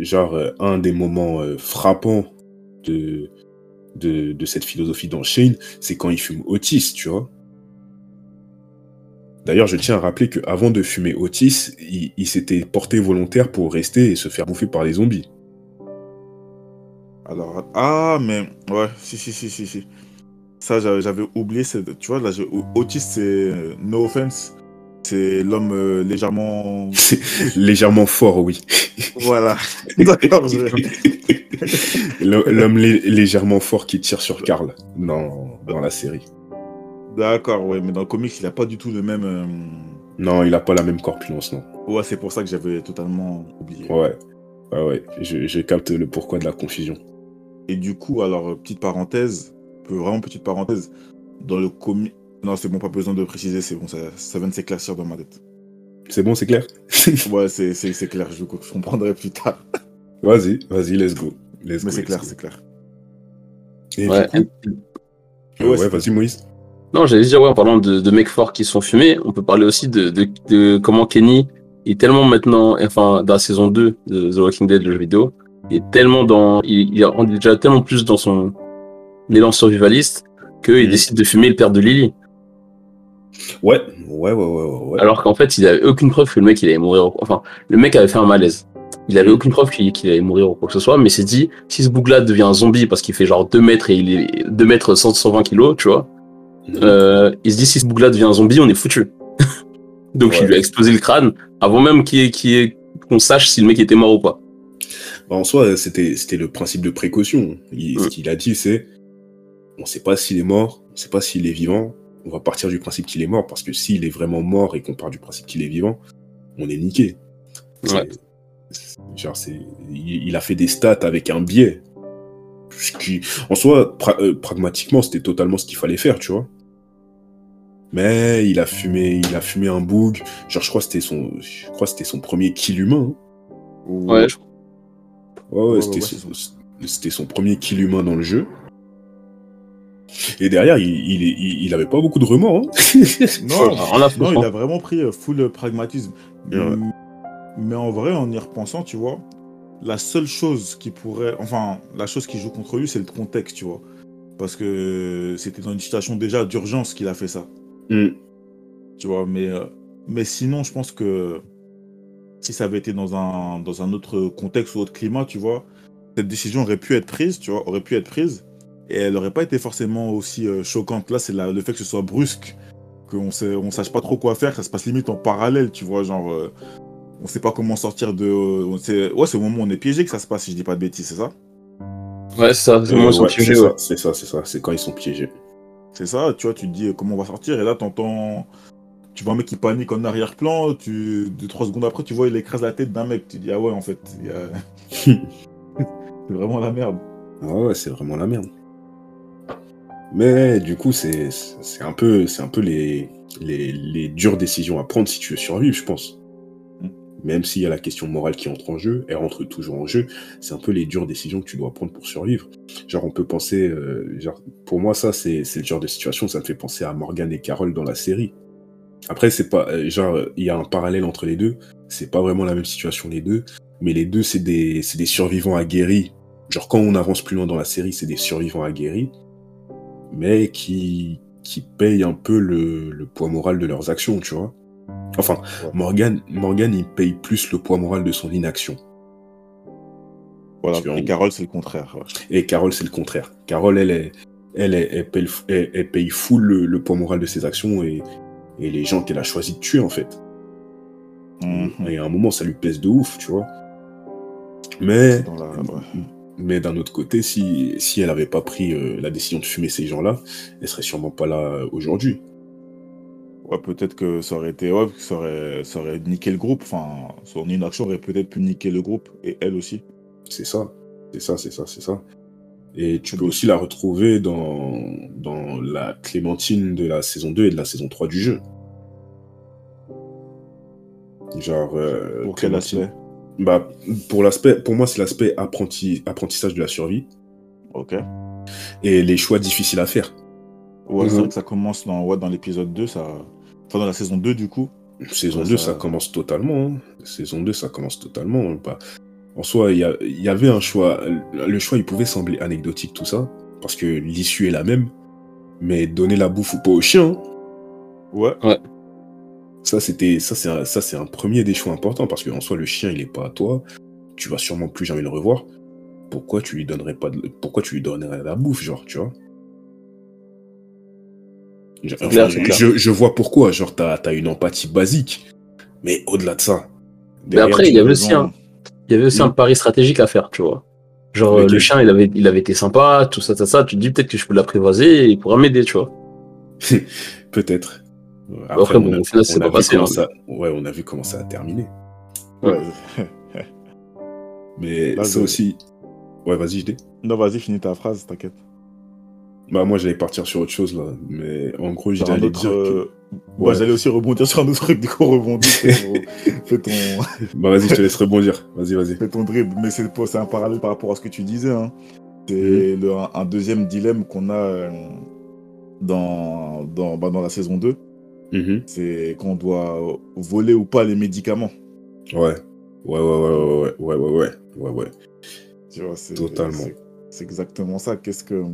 genre, euh, un des moments euh, frappants de, de, de cette philosophie dans Shane, c'est quand il fume Otis, tu vois. D'ailleurs, je tiens à rappeler qu'avant de fumer Otis, il, il s'était porté volontaire pour rester et se faire bouffer par les zombies. Alors, ah, mais ouais, si, si, si, si, si. Ça, j'avais oublié. Tu vois, là, Otis, c'est. euh, No offense. C'est l'homme euh, légèrement. Légèrement fort, oui. Voilà. D'accord, je- L'homme lé- légèrement fort qui tire sur Karl dans, dans la série. D'accord, ouais, mais dans le comics, il a pas du tout le même. euh, Non, il a pas la même corpulence, non. Ouais, c'est pour ça que j'avais totalement oublié. Ouais. Ouais, ouais. Je, je capte le pourquoi de la confusion. Et du coup, alors, euh, petite parenthèse, peu- vraiment petite parenthèse, dans le comic. Non, c'est bon, pas besoin de préciser, c'est bon, ça, ça vient de s'éclaircir dans ma tête. C'est bon, c'est clair? Ouais, c'est c'est- c'est clair, je, je comprendrai plus tard. Vas-y, vas-y, let's go. Let's Mais go, c'est let's clair, go. c'est clair. Et Ouais. du coup, Ouais, ouais, c'est- vas-y, Moïse. Non, j'allais dire, ouais, en parlant de, de mecs forts qui sont fumés, on peut parler aussi de, de, de comment Kenny est tellement maintenant, enfin, dans la saison 2 de The Walking Dead, le jeu vidéo, il est tellement dans, il, il est déjà tellement plus dans son élan survivaliste qu'il Mhm. décide de fumer le père de Lily. Ouais, ouais, ouais, ouais, ouais. Alors qu'en fait, il avait aucune preuve que le mec, il allait mourir. ou- Enfin, le mec avait fait un malaise. Il avait Mhm. aucune preuve qu'il allait mourir ou quoi que ce soit, mais s'est dit, si ce bouc-là devient un zombie parce qu'il fait genre 2 mètres et il est 2 mètres 100, 120 kilos, tu vois, euh, il se dit, si ce bouc-là devient un zombie, on est foutu. Donc il lui a explosé le crâne avant même qu'il qu'on sache si le mec était mort ou pas. Bah, en soi, c'était le principe de précaution. Il- Ce qu'il a dit, c'est on sait pas s'il est mort, on sait pas s'il est vivant. On va partir du principe qu'il est mort parce que s'il est vraiment mort et qu'on part du principe qu'il est vivant, on est niqué. Ouais. Genre, il a fait des stats avec un biais. Ce qui, en soi, pra- euh, pragmatiquement, c'était totalement ce qu'il fallait faire, tu vois. Mais il a fumé, il a fumé un boug. Genre, je crois que c'était son, je crois que c'était son premier kill humain. hein. Ouais, je- Ouais, ouais, Ouais, c'était ouais, son, premier kill humain dans le jeu. Et derrière, il, il, il, il avait pas beaucoup de remords. hein. Non, non, il a vraiment pris euh, full pragmatisme. Ouais. Mais en vrai, en y repensant, tu vois, la seule chose qui pourrait. Enfin, la chose qui joue contre lui, c'est le contexte, tu vois. Parce que c'était dans une situation déjà d'urgence qu'il a fait ça. Mm. Tu vois, mais, euh, mais sinon, je pense que si ça avait été dans un, dans un autre contexte ou autre climat, tu vois, cette décision aurait pu être prise, tu vois, aurait pu être prise, et elle n'aurait pas été forcément aussi euh, choquante. Là, c'est le fait que ce soit brusque, qu'on sait, on sache pas trop quoi faire, que ça se passe limite en parallèle, tu vois, genre, euh, on sait pas comment sortir de... on sait- ouais, c'est au moment où on est piégé que ça se passe, si je dis pas de bêtises, c'est ça? Ouais, c'est ça. C'est Euh, ouais, piégés, c'est ouais. ça, c'est ça, c'est ça. C'est quand ils sont piégés. C'est ça, tu vois, tu te dis euh, comment on va sortir, et là, t'entends. Tu vois un mec qui panique en arrière-plan, tu... deux, trois secondes après, tu vois, il écrase la tête d'un mec. Tu dis, ah ouais, en fait, a- c'est vraiment la merde. Ah ouais, c'est vraiment la merde. Mais du coup, c'est un peu, c'est un peu les, les, les dures décisions à prendre si tu veux survivre, je pense. Même s'il y a la question morale qui entre en jeu, elle rentre toujours en jeu, c'est un peu les dures décisions que tu dois prendre pour survivre. Genre, on peut penser, euh, genre, pour moi, ça, c'est le genre de situation, ça me fait penser à Morgan et Carol dans la série. Après, c'est pas, euh, genre, il y a un parallèle entre les deux, c'est pas vraiment la même situation les deux, mais les deux, c'est des, des survivants aguerris. Genre, quand on avance plus loin dans la série, c'est des survivants aguerris, mais qui, qui payent un peu le, le poids moral de leurs actions, tu vois. Enfin, Ouais. Morgan, Morgan, il paye plus le poids moral de son inaction. Voilà, et Carole, c'est le contraire. ouais. Et Carole, c'est le contraire. Carole, elle, est, elle, est- elle, paye, elle, elle paye full le, le poids moral de ses actions et, et les gens qu'elle a choisi de tuer, en fait. Mhm. Et à un moment, ça lui pèse de ouf, tu vois. Mais, la- mais d'un autre côté, si, si elle avait pas pris euh, la décision de fumer ces gens-là, elle serait sûrement pas là euh, aujourd'hui. Ouais, peut-être que ça aurait été, ouais, ça aurait, ça aurait niqué le groupe. Enfin, son inaction aurait peut-être pu niquer le groupe et elle aussi. C'est ça. C'est ça, c'est ça, c'est ça. Et tu peux aussi la retrouver dans, dans la Clémentine de la saison 2 et de la saison 3 du jeu. Genre. euh, Pour quel Clémentine- aspect? Bah, pour l'aspect, pour moi, c'est l'aspect apprenti, apprentissage de la survie Ok. et les choix difficiles à faire. Ouais, c'est Mhm. vrai que ça commence dans, ouais, dans l'épisode 2, ça. Enfin, dans la saison 2, du coup. Saison Ouais, 2, ça- ça... commence totalement. hein. Saison 2, ça commence totalement. Bah, en soi, il y, avait un choix. Le choix, il pouvait sembler anecdotique, tout ça, parce que l'issue est la même. Mais donner la bouffe ou pas au chien, Ouais. ça, c'était, ça, c'est un, ça, c'est un premier des choix importants, parce qu'en soi, le chien, il est pas à toi. Tu vas sûrement plus jamais le revoir. Pourquoi tu lui donnerais pas de... Pourquoi tu lui donnerais la bouffe, genre, tu vois? Enfin, c'est clair. je, je vois pourquoi, genre, t'as, t'as une empathie basique. Mais au-delà de ça. Mais après, il y avait as aussi un, il y avait aussi un pari stratégique à faire, tu vois. Genre, le chien, il avait, il avait été sympa, tout ça, ça, ça. Tu te dis peut-être que je peux l'apprivoiser et il pourra m'aider, tu vois. Peut-être. Après, bon, au final, c'est on a pas vu passé, comment hein. ça- Ouais, on a vu comment ça a terminé. Ouais. Mais Là, ça je- aussi. Ouais, vas-y, je dis. Non, vas-y, finis ta phrase, t'inquiète. Bah moi j'allais partir sur autre chose là, mais en gros j'allais autre... dire. Que... Euh, bah, j'allais aussi rebondir sur un autre truc, du coup rebondit. Fais ton. bah vas-y, je te laisse rebondir. Vas-y, vas-y. Fais ton dribble, mais c'est un parallèle par rapport à ce que tu disais. Hein. C'est mhm. un, deuxième dilemme qu'on a euh, dans, dans, bah, dans la saison 2. Mhm. C'est qu'on doit voler ou pas les médicaments. Ouais. Ouais, ouais, ouais, ouais, ouais, ouais, ouais, ouais. Tu vois, c'est. Totalement. C'est exactement ça. Qu'est-ce que.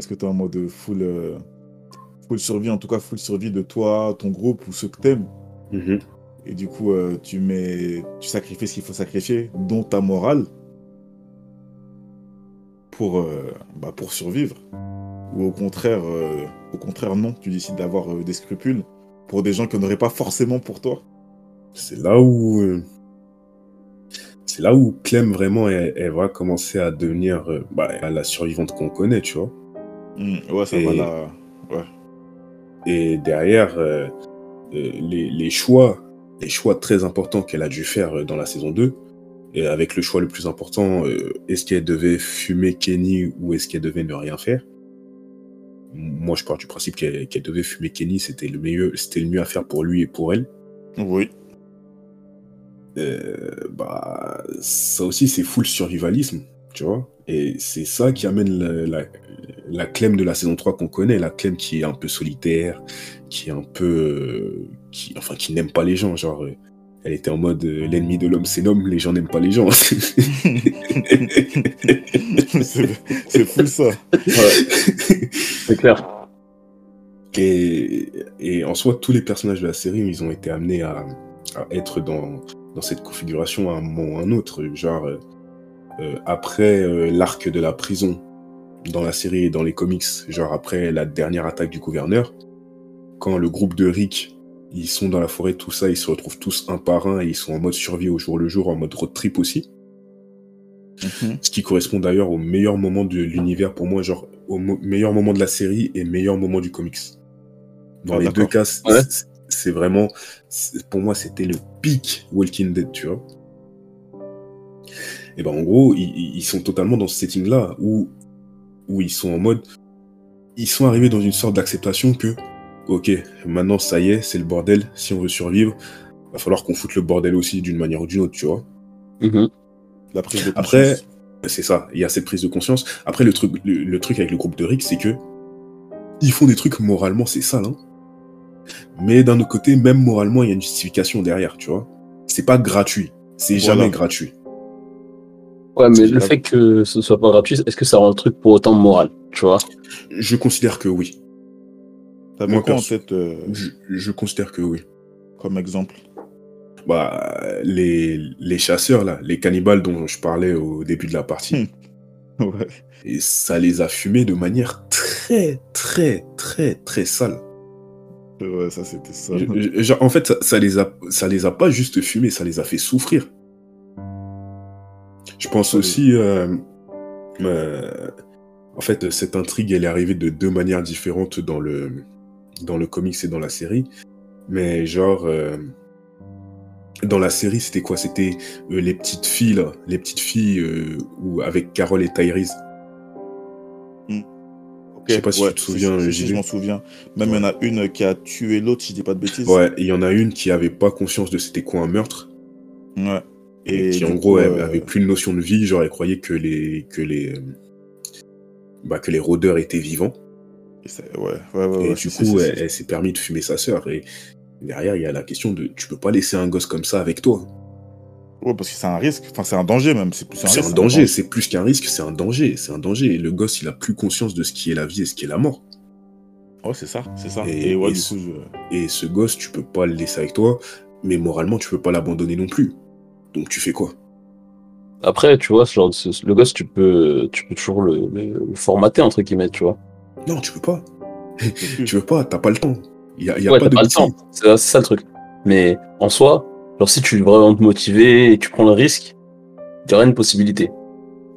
Est-ce que tu es en mode full, euh, full survie, en tout cas full survie de toi, ton groupe ou ceux que t'aimes Mhm. Et du coup, euh, tu mets, tu sacrifies ce qu'il faut sacrifier, dont ta morale, pour, euh, bah, pour survivre. Ou au contraire, au contraire non, tu décides d'avoir des scrupules pour des gens qui n'auraient pas forcément pour toi. C'est là où. C'est là où Clem, vraiment, elle, elle va commencer à devenir euh, bah, la survivante qu'on connaît, tu vois. Hmm, ouais, ça Et- va là. Et derrière, euh, euh, les, les choix, les choix très importants qu'elle a dû faire euh, dans la saison 2, et avec le choix le plus important, est-ce qu'elle devait fumer Kenny ou est-ce qu'elle devait ne rien faire? Moi, je pars du principe qu'elle devait fumer Kenny, c'était le, le mieux à faire pour lui et pour elle. Oui. Euh, bah, ça aussi, c'est full survivalisme, tu vois? Et c'est ça qui amène la, la, de la saison 3 qu'on connaît, la Clem qui est un peu solitaire, qui est un peu. euh, qui, enfin, qui n'aime pas les gens. Genre, euh, elle était en mode euh, l'ennemi de l'homme, c'est l'homme, les gens n'aiment pas les gens. c'est fou ça. C'est clair. Et, et en soi, tous les personnages de la série, ils ont été amenés à, à être dans, dans cette configuration à un moment ou à un autre. Genre, après euh, l'arc de la prison dans la série et dans les comics, genre après la dernière attaque du gouverneur, quand le groupe de Rick, ils sont dans la forêt, tout ça, ils se retrouvent tous un par un et ils sont en mode survie au jour le jour, en mode road trip aussi. Mhm. Ce qui correspond d'ailleurs au meilleur moment de l'univers pour moi, genre au mo- meilleur moment de la série et meilleur moment du comics. Dans Ah, les deux cas, c'est- Ouais. c'est- c'est vraiment, pour moi, c'était le pic Walking Dead, tu vois. Et ben en gros, ils, sont totalement dans ce setting-là où, où ils sont en mode, ils sont arrivés dans une sorte d'acceptation que, ok, maintenant ça y est, c'est le bordel. Si on veut survivre, va falloir qu'on foute le bordel aussi d'une manière ou d'une autre, tu vois. Mhm. La prise de Après, c'est ça, il y a cette prise de conscience. Après, le truc, le, le truc avec le groupe de Rick, c'est que ils font des trucs moralement, c'est sale, hein. Mais d'un autre côté, même moralement, il y a une justification derrière, tu vois. C'est pas gratuit. C'est Voilà. jamais gratuit. Ouais, mais le fait que ce soit pas gratuit, est-ce que ça rend le truc pour autant moral, tu vois? Je considère que oui. T'avais moi, quoi en tête euh, Je, je considère que oui. comme exemple? Bah, les, les chasseurs, là, les cannibales dont je parlais au début de la partie, Ouais. et ça les a fumés de manière très, très, très, très sale. Ouais, ça c'était ça. Je- je- genre, en fait, ça, ça les a, ça les a pas juste fumés, ça les a fait souffrir. Je pense aussi, euh, euh, en fait, cette intrigue, elle est arrivée de deux manières différentes dans le, dans le comics et dans la série. Mais genre, euh, dans la série, c'était quoi? C'était les petites filles, là, les petites filles où, avec Carole et Tyrese. Je sais pas si tu te souviens, si, je m'en souviens. Même il y en a une qui a tué l'autre, si je dis pas de bêtises. Ouais, il y en a une qui avait pas conscience de c'était quoi un meurtre. Ouais. Et qui en gros elle euh, avait plus de notion de vie, genre elle croyait que les que les euh, bah, que les rôdeurs étaient vivants c'est- Ouais, ouais, ouais. et du coup elle, s'est permis de fumer sa sœur et derrière il y a la question de tu peux pas laisser un gosse comme ça avec toi. Ouais, parce que c'est un risque. Enfin, c'est un danger même. C'est plus un C'est risque, un danger, c'est plus qu'un risque, c'est un danger, c'est un danger et le gosse il a plus conscience de ce qui est la vie et ce qui est la mort. Ouais, c'est ça, c'est ça. Et- Et, ouais, et du ce- coup, je- Et ce gosse tu peux pas le laisser avec toi, mais moralement tu peux pas l'abandonner non plus. Donc tu fais quoi Après, tu vois, ce genre de- ce- le gosse, tu peux, tu peux toujours le, le- le formater, entre guillemets, tu vois. Non, tu peux pas. peux. Tu veux pas, t'as pas le temps. Il y a, il y a ouais, pas t'as de pas le temps. C'est c'est ça le truc. Mais en soi, genre, si tu veux vraiment te motiver et tu prends le risque, il y une possibilité.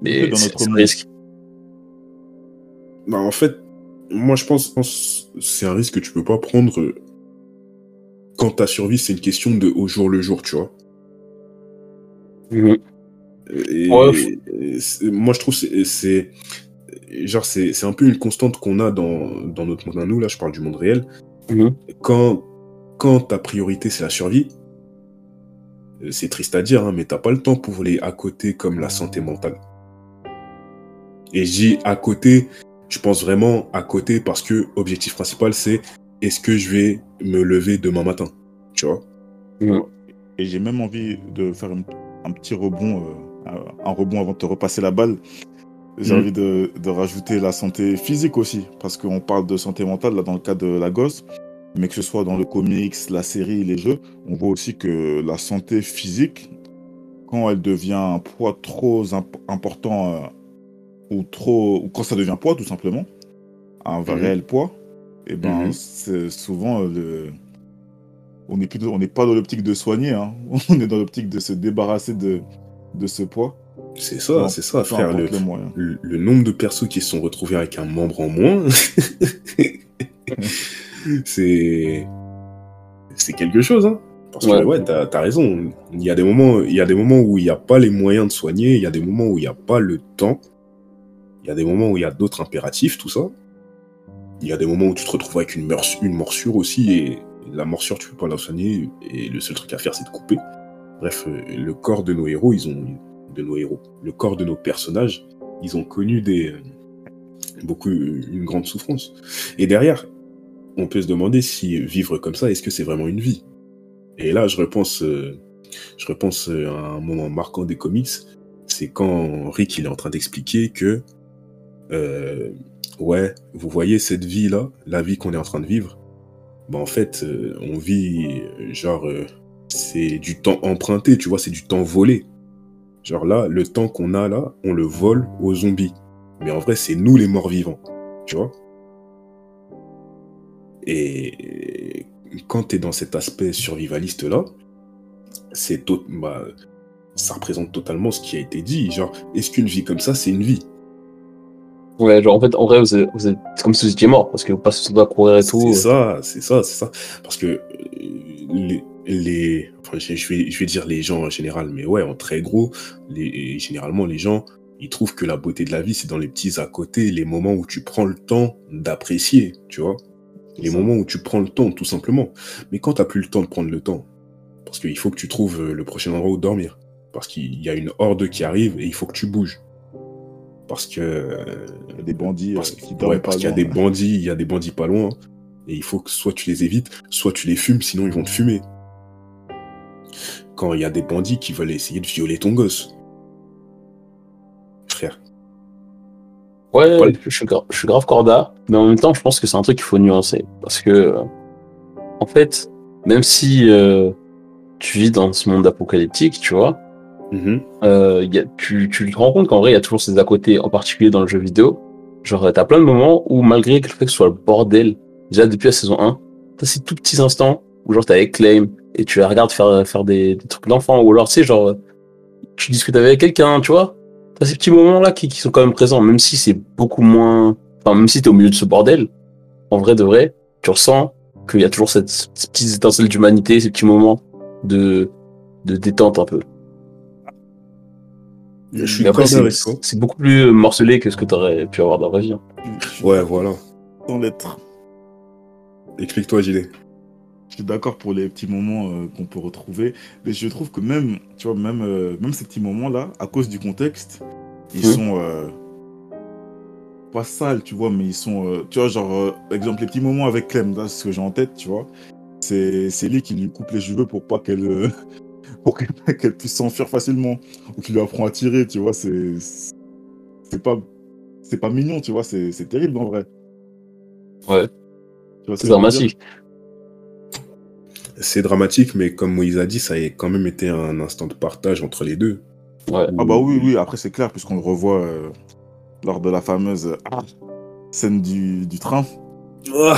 Mais c'est un risque. Bah, en fait, moi je pense, je pense que c'est un risque que tu peux pas prendre quand ta survie c'est une question de au jour le jour, tu vois. Mhm. Et, Ouais. et c'est- moi je trouve c'est c'est genre c'est un peu une constante qu'on a dans, dans notre monde à nous là, je parle du monde réel. Mhm. Quand quand ta priorité c'est la survie, c'est triste à dire, hein, mais t'as pas le temps pour les à côté comme la santé mentale. Et je dis à côté, tu penses vraiment à côté parce que objectif principal, c'est est-ce que je vais me lever demain matin Tu vois? Et j'ai même envie de faire un, un petit rebond, euh, un rebond avant de te repasser la balle. J'ai Mhm. envie de, de rajouter la santé physique aussi, parce qu'on parle de santé mentale là dans le cas de la gosse, mais que ce soit dans le comics, la série, les jeux, on voit aussi que la santé physique, quand elle devient un poids trop imp- important euh, ou trop, ou quand ça devient poids tout simplement, un réel poids, et ben Mhm. c'est souvent euh, le on n'est plutôt on n'est pas dans l'optique de soigner, hein. on est dans l'optique de se débarrasser de, de ce poids. C'est ça, c'est ça, frère. Le, le, le nombre de persos qui se sont retrouvés avec un membre en moins, c'est c'est quelque chose, hein. Parce que Ouais. t'as as raison. Il y a des moments, il y a des moments où il n'y a pas les moyens de soigner, il y a des moments où il n'y a pas le temps, il y a des moments où il y a d'autres impératifs, tout ça. Il y a des moments où tu te retrouves avec une, meurs- une morsure aussi, et la morsure, tu peux pas la soigner, et le seul truc à faire, c'est de couper. Bref, euh, le corps de nos héros, ils ont de nos héros, le corps de nos personnages, ils ont connu des euh, beaucoup une grande souffrance. Et derrière, on peut se demander si vivre comme ça, est-ce que c'est vraiment une vie? Et là, je repense, euh, je repense euh, à un moment marquant des comics, c'est quand Rick il est en train d'expliquer que euh, ouais, vous voyez cette vie là, la vie qu'on est en train de vivre, bah en fait, euh, on vit euh, genre euh, c'est du temps emprunté, tu vois, c'est du temps volé. Genre là, le temps qu'on a là, on le vole aux zombies. Mais en vrai, c'est nous les morts vivants, tu vois. Et quand tu es dans cet aspect survivaliste là, c'est bah, ça représente totalement ce qui a été dit. Genre, est-ce qu'une vie comme ça, c'est une vie? Ouais, genre en fait, en vrai, vous êtes, vous êtes- c'est comme si vous étiez mort parce que vous passez sur doigt courir et tout. C'est ça, c'est ça, c'est ça. Parce que les, les enfin, je je vais, je vais dire les gens en général, mais ouais, en très gros, les, généralement les gens, ils trouvent que la beauté de la vie, c'est dans les petits à côté, les moments où tu prends le temps d'apprécier, tu vois. Les ça. moments où tu prends le temps, tout simplement. Mais quand t'as plus le temps de prendre le temps, parce qu'il faut que tu trouves le prochain endroit où dormir, parce qu'il y a une horde qui arrive et il faut que tu bouges. Parce que euh, Il y a des bandits parce, euh, qui ouais, dorment parce qu'il y a des bandits, il y a des bandits pas loin. Et il faut que soit tu les évites, soit tu les fumes, sinon ils vont te fumer. Quand il y a des bandits qui veulent essayer de violer ton gosse. Frère. Ouais, je suis, gra- je suis grave corda, mais en même temps, je pense que c'est un truc qu'il faut nuancer. Parce que, en fait, même si euh, tu vis dans ce monde apocalyptique, tu vois, A, tu, tu te rends compte qu'en vrai, il y a toujours ces à côté, en particulier dans le jeu vidéo. Genre, t'as plein de moments où, malgré que le fait que ce soit le bordel, déjà depuis la saison 1, t'as ces tout petits instants où, genre, t'es avec Claim et tu la regardes faire, faire des, trucs d'enfant, ou alors, tu sais, genre, tu discutes avec quelqu'un, tu vois. T'as ces petits moments-là qui, qui sont quand même présents, même si c'est beaucoup moins. Enfin, même si t'es au milieu de ce bordel, en vrai de vrai, tu ressens qu'il y a toujours cette, cette petite étincelle d'humanité, ces petits moments de, de détente un peu. Je suis Mais après, d'accord avec c'est toi. c'est beaucoup plus morcelé que ce que t'aurais pu avoir dans la vraie vie. hein. Ouais, voilà. Sans lettres. Explique-toi, JD. Je suis d'accord pour les petits moments euh, qu'on peut retrouver, mais je trouve que même, tu vois, même, euh, même ces petits moments-là, à cause du contexte, ils sont euh, pas sales, tu vois, mais ils sont, euh, tu vois, genre, euh, exemple, les petits moments avec Clem, là, ce que j'ai en tête, tu vois, c'est c'est lui qui lui coupe les cheveux pour pas qu'elle euh, pour qu'elle puisse s'enfuir facilement, ou qui lui apprend à tirer, tu vois, c'est c'est pas c'est pas mignon, tu vois, c'est c'est terrible en vrai. Ouais. C'est dramatique. C'est dramatique, mais comme Moïse a dit, ça a quand même été un instant de partage entre les deux. Ouais. Ah bah oui, oui, après c'est clair, puisqu'on le revoit euh, lors de la fameuse euh, ah, scène du, du train. Ah,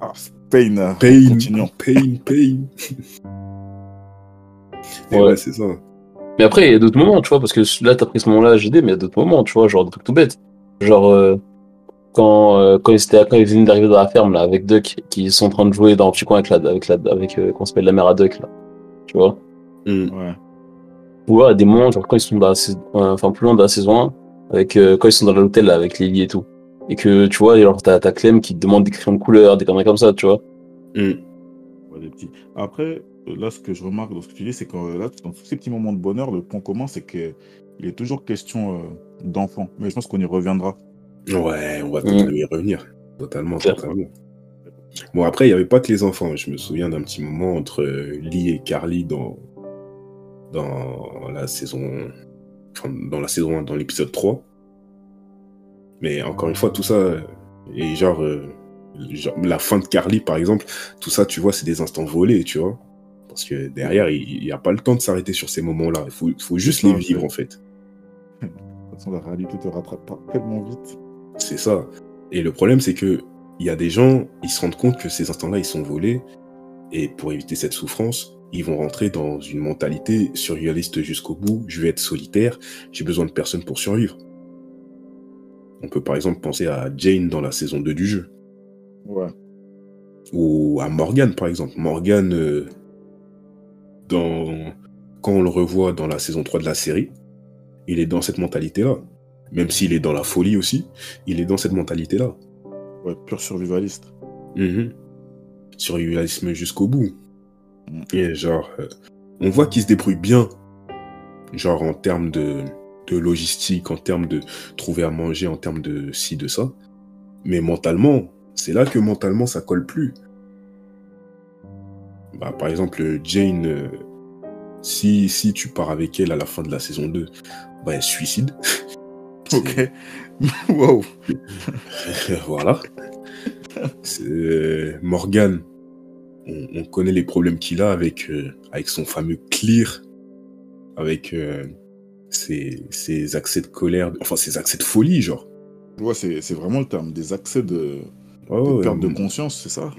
Ah, pain, pain, continuons. pain, pain. Ouais. ouais, c'est ça. Mais après, il y a d'autres moments, tu vois, parce que là, t'as pris ce moment-là, JD, mais il y a d'autres moments, tu vois, genre des trucs tout bêtes. Genre, euh, quand, euh, quand ils étaient, quand ils venaient d'arriver dans la ferme, là, avec Duck, qui sont en train de jouer dans un petit coin avec la, avec la, avec, euh, comment s'appelle, la mère à Duck, là. Tu vois? Mm. Ouais. Ou alors, à des moments, genre, quand ils sont dans la saison, euh, enfin, plus loin dans la saison 1, avec, euh, quand ils sont dans l'hôtel, là, avec Lily et tout. Et que, tu vois, genre, t'as, t'as Clem qui te demande des crayons de couleur, des conneries comme ça, tu vois. Mm. Ouais, des petits. Après, là, ce que je remarque dans ce que tu dis, c'est que euh, là, dans tous ces petits moments de bonheur, le point commun, c'est qu'il est toujours question euh, d'enfant. Mais je pense qu'on y reviendra. Ouais, on va Mm. y revenir. Totalement, totalement. Bon, après, il n'y avait pas que les enfants. Je me souviens d'un petit moment entre euh, Lee et Carly dans, dans la saison. enfin, dans la saison 1, dans l'épisode 3. Mais encore une fois, tout ça. euh, Et genre, euh, genre, la fin de Carly, par exemple, tout ça, tu vois, c'est des instants volés, tu vois. Parce que derrière, il n'y a pas le temps de s'arrêter sur ces moments-là. Il faut, juste les vivre, en fait. De toute façon, la réalité te rattrape pas tellement vite. C'est ça. Et le problème, c'est que il y a des gens, ils se rendent compte que ces instants-là, ils sont volés. Et pour éviter cette souffrance, ils vont rentrer dans une mentalité survivaliste jusqu'au bout. Je vais être solitaire, j'ai besoin de personne pour survivre. On peut par exemple penser à Jane dans la saison 2 du jeu. Ouais. Ou à Morgan, par exemple. Morgan, euh, dans... quand on le revoit dans la saison 3 de la série, il est dans cette mentalité-là. Même s'il est dans la folie aussi, il est dans cette mentalité-là. Ouais, pur survivaliste. Mhm. Survivalisme jusqu'au bout. Mm. Et genre, euh, on voit qu'il se débrouille bien. Genre en termes de, de logistique, en termes de trouver à manger, en termes de ci, de ça. Mais mentalement, c'est là que mentalement ça colle plus. Bah, par exemple, Jane, euh, si, si tu pars avec elle à la fin de la saison 2, bah, elle se suicide. Ok. wow. voilà. Euh, Morgan, on, on connaît les problèmes qu'il a avec, euh, avec son fameux clear, avec euh, ses, ses accès de colère, enfin ses accès de folie, genre. Ouais, c'est c'est vraiment le terme. Des accès de, ouais, perte de M- conscience, c'est ça?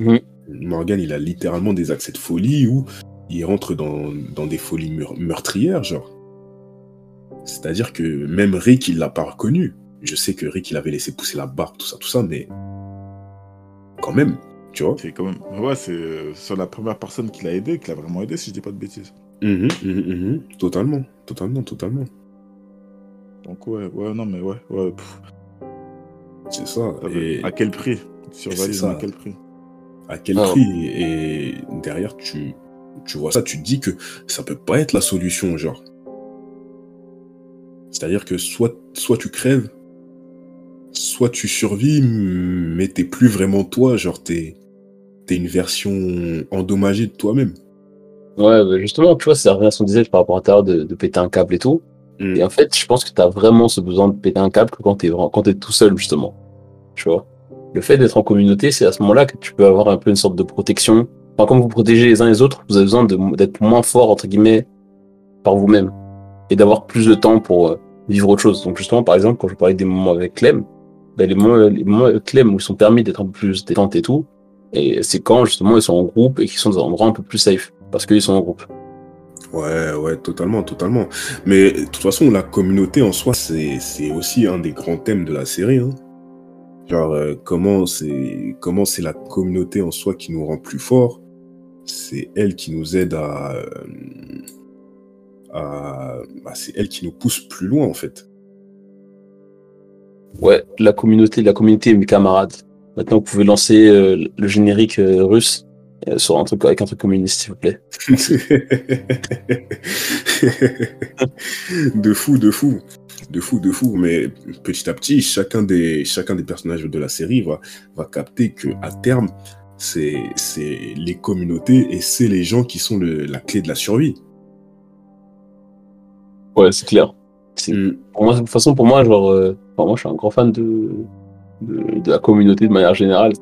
Morgan, il a littéralement des accès de folie où il rentre dans, dans des folies meur- meurtrières, genre. C'est-à-dire que même Rick, il l'a pas reconnu. Je sais que Rick, il avait laissé pousser la barbe, tout ça, tout ça, mais quand même, tu vois. C'est quand même. Ouais, c'est euh, sur la première personne qui l'a aidé, qui l'a vraiment aidé, si je dis pas de bêtises. Mhm. Totalement, totalement, totalement. Donc, ouais, ouais, non, mais ouais, ouais. C'est ça. Et À quel prix? Survivalisme, ça. à quel prix? À quel Ah. prix Et derrière, tu, tu vois ça, tu te dis que ça peut pas être la solution, genre. C'est-à-dire que soit, soit tu crèves, soit tu survis, mais t'es plus vraiment toi, genre t'es es une version endommagée de toi-même. Ouais, bah, justement, tu vois, ça revient à disait par rapport à ta de, de péter un câble et tout. Mm. Et en fait, je pense que tu as vraiment ce besoin de péter un câble quand tu es, quand t'es tout seul, justement. Tu vois? Le fait d'être en communauté, c'est à ce moment-là que tu peux avoir un peu une sorte de protection. Enfin, comme vous protégez les uns les autres, vous avez besoin d'être moins fort, entre guillemets, par vous-même. Et d'avoir plus de temps pour euh, vivre autre chose. Donc, justement, par exemple, quand je parlais des moments avec Clem, ben, les, moments, les moments avec Clem où ils sont permis d'être un peu plus détente et tout, et c'est quand, justement, ils sont en groupe et qu'ils sont dans un endroit un peu plus safe. Parce qu'ils sont en groupe. Ouais, ouais, totalement, totalement. Mais de toute façon, la communauté en soi, c'est aussi un des grands thèmes de la série. Hein. Genre, euh, comment c'est comment c'est la communauté en soi qui nous rend plus forts? C'est elle qui nous aide à... euh, à bah, c'est elle qui nous pousse plus loin, en fait. Ouais, la communauté, la communauté, mes camarades. Maintenant, vous pouvez lancer euh, le générique euh, russe sur un truc avec un truc communiste, s'il vous plaît. de fou, de fou, de fou, de fou. Mais petit à petit, chacun des, chacun des personnages de la série va, va capter que à terme, c'est, c'est les communautés et c'est les gens qui sont le- la clé de la survie. Ouais, c'est clair. Mm. Pour moi, de toute façon, pour moi, genre, euh, enfin, moi, je suis un grand fan de, de, de la communauté de manière générale.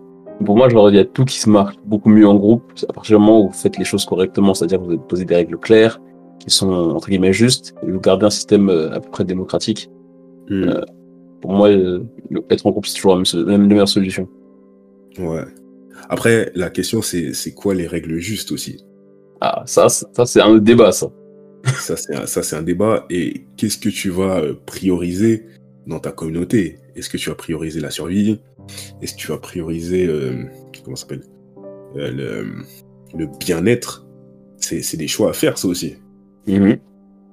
Pour moi, genre, il y a tout qui se marche beaucoup mieux en groupe. À partir du moment où vous faites les choses correctement, c'est-à-dire que vous posez des règles claires, qui sont, entre guillemets, justes, et vous gardez un système euh, à peu près démocratique. Mm. Euh, Pour moi, euh, être en groupe, c'est toujours la, même la meilleure solution. Ouais. Après, la question, c'est, c'est quoi les règles justes aussi? Ah, ça, c'est- ça, c'est un débat, ça. Ça, c'est un, ça, c'est un débat. Et qu'est-ce que tu vas prioriser dans ta communauté? Est-ce que tu vas prioriser la survie? Est-ce que tu vas prioriser, euh, comment ça s'appelle? Euh, le, le bien-être? C'est, c'est des choix à faire, ça aussi.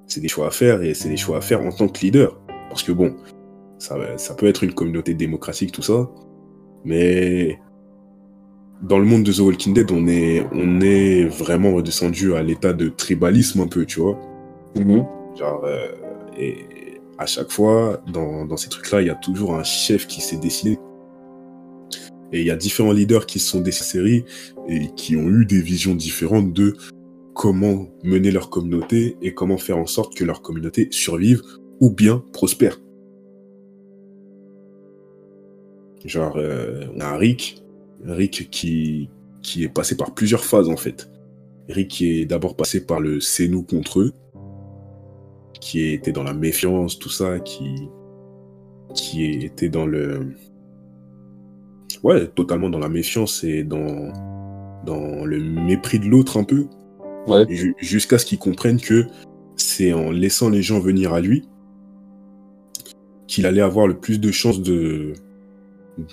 C'est des choix à faire et c'est des choix à faire en tant que leader. Parce que bon, ça, ça peut être une communauté démocratique, tout ça. Mais dans le monde de The Walking Dead, on est, on est vraiment redescendu à l'état de tribalisme un peu, tu vois. Genre, euh, et à chaque fois, dans, dans ces trucs-là, il y a toujours un chef qui s'est dessiné. Et il y a différents leaders qui se sont séries et qui ont eu des visions différentes de comment mener leur communauté et comment faire en sorte que leur communauté survive ou bien prospère. Genre, euh, on a Rick, Rick qui, est passé par plusieurs phases en fait. Rick qui est d'abord passé par le c'est nous contre eux, qui était dans la méfiance, tout ça, qui, qui était dans le. Ouais, totalement dans la méfiance et dans le mépris de l'autre un peu. Ouais. Jusqu'à ce qu'il comprenne que c'est en laissant les gens venir à lui qu'il allait avoir le plus de chances de,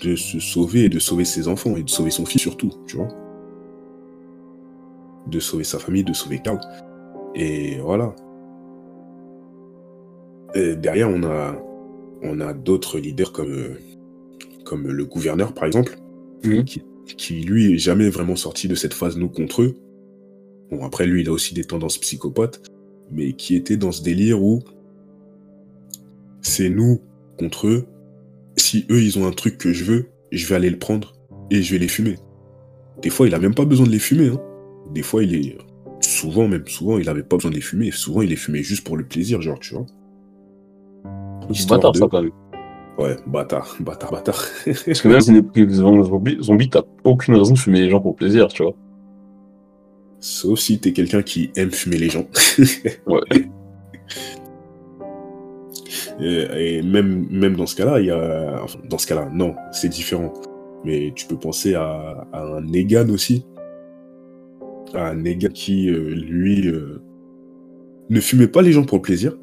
de se sauver et de sauver ses enfants et de sauver son fils surtout, tu vois. De sauver sa famille, de sauver Carl. Et voilà. Et derrière, on a, on a d'autres leaders comme, comme le gouverneur, par exemple, Mhm. qui, qui, lui, est jamais vraiment sorti de cette phase nous contre eux. Bon, après, lui, il a aussi des tendances psychopathes, mais qui était dans ce délire où c'est nous contre eux. Si eux, ils ont un truc que je veux, je vais aller le prendre et je vais les fumer. Des fois, il a même pas besoin de les fumer. Hein. Des fois, il est. Souvent, même souvent, il avait pas besoin de les fumer. Souvent, il les fumait juste pour le plaisir, genre, tu vois. Histoire bâtard de- ça quand même. Ouais, bâtard, bâtard, bâtard. Parce que même si on est zombie, zombie t'as aucune raison de fumer les gens pour plaisir, tu vois. Sauf si t'es quelqu'un qui aime fumer les gens. Ouais. Et, et même, même dans ce cas-là, il y a. Enfin, dans ce cas-là, non, c'est différent. Mais tu peux penser à, à un Negan aussi. À un Negan qui, euh, lui, euh, ne fumait pas les gens pour le plaisir.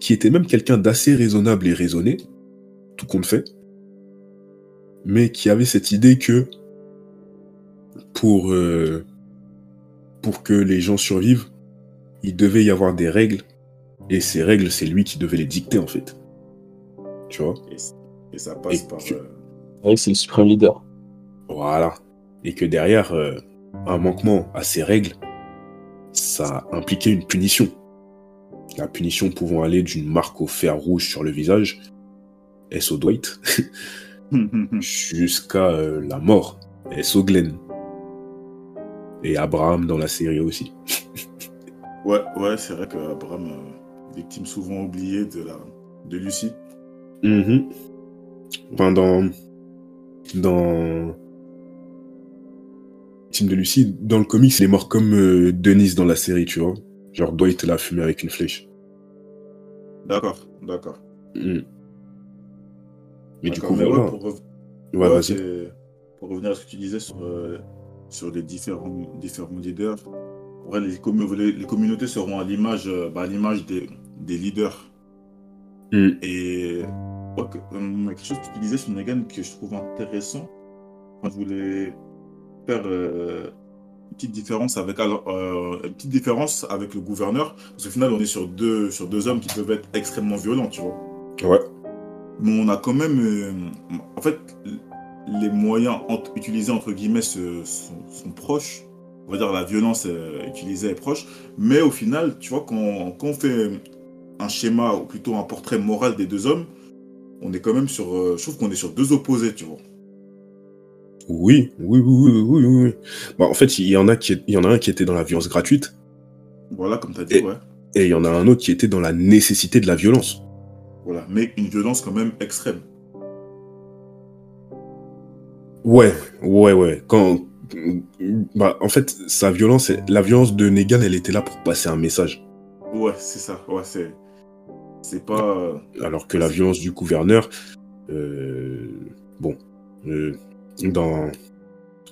Qui était même quelqu'un d'assez raisonnable et raisonné, tout compte fait. Mais qui avait cette idée que pour, euh, pour que les gens survivent, il devait y avoir des règles et ces règles, c'est lui qui devait les dicter en fait. Tu vois? Et, et ça passe Et par. que- euh, Ouais, c'est le suprême leader. Voilà. Et que derrière, euh, un manquement à ces règles, ça impliquait une punition. La punition pouvant aller d'une marque au fer rouge sur le visage, S.O. Dwight, jusqu'à euh, la mort, S.O. Glenn. Et Abraham dans la série aussi. ouais, ouais, c'est vrai que Abraham, euh, victime souvent oubliée de, la, de Lucie. Mhm. Enfin, dans. Dans. Team de Lucie, dans le comics, il est mort comme euh, Denise dans la série, tu vois. Genre, Dwight l'a fumé avec une flèche. D'accord, d'accord. Mhm. Mais du coup, mais ouais, voilà. pour, rev- Ouais, pour revenir à ce que tu disais sur, euh, sur les différents, différents leaders, ouais, les, les- les communautés seront à l'image euh, bah, l'image des, des leaders. Mhm. Et ouais, que- euh, quelque chose que tu disais sur Negan que je trouve intéressant, quand je voulais faire euh, une petite différence avec euh, une petite différence avec le gouverneur, parce qu'au final on est sur deux sur deux hommes qui peuvent être extrêmement violents, tu vois. Ouais. Mais on a quand même, euh, en fait, les moyens entre- utilisés entre guillemets se- sont, sont proches. On va dire la violence euh, utilisée est proche, mais au final, tu vois, quand, quand on fait un schéma ou plutôt un portrait moral des deux hommes, on est quand même sur, euh, je trouve qu'on est sur deux opposés, tu vois. Oui, oui, oui, oui, oui, oui. Bah, en fait, il y en a qui, il y en a un qui était dans la violence gratuite, Voilà, comme tu as dit, Et- ouais. et il y en a un autre qui était dans la nécessité de la violence. Voilà, mais une violence quand même extrême. Ouais, ouais, ouais. Quand, bah, en fait, sa violence, la violence de Negan, elle était là pour passer un message. Ouais, c'est ça. Ouais, c'est, c'est pas. Alors que la violence du gouverneur, euh, bon, euh, dans,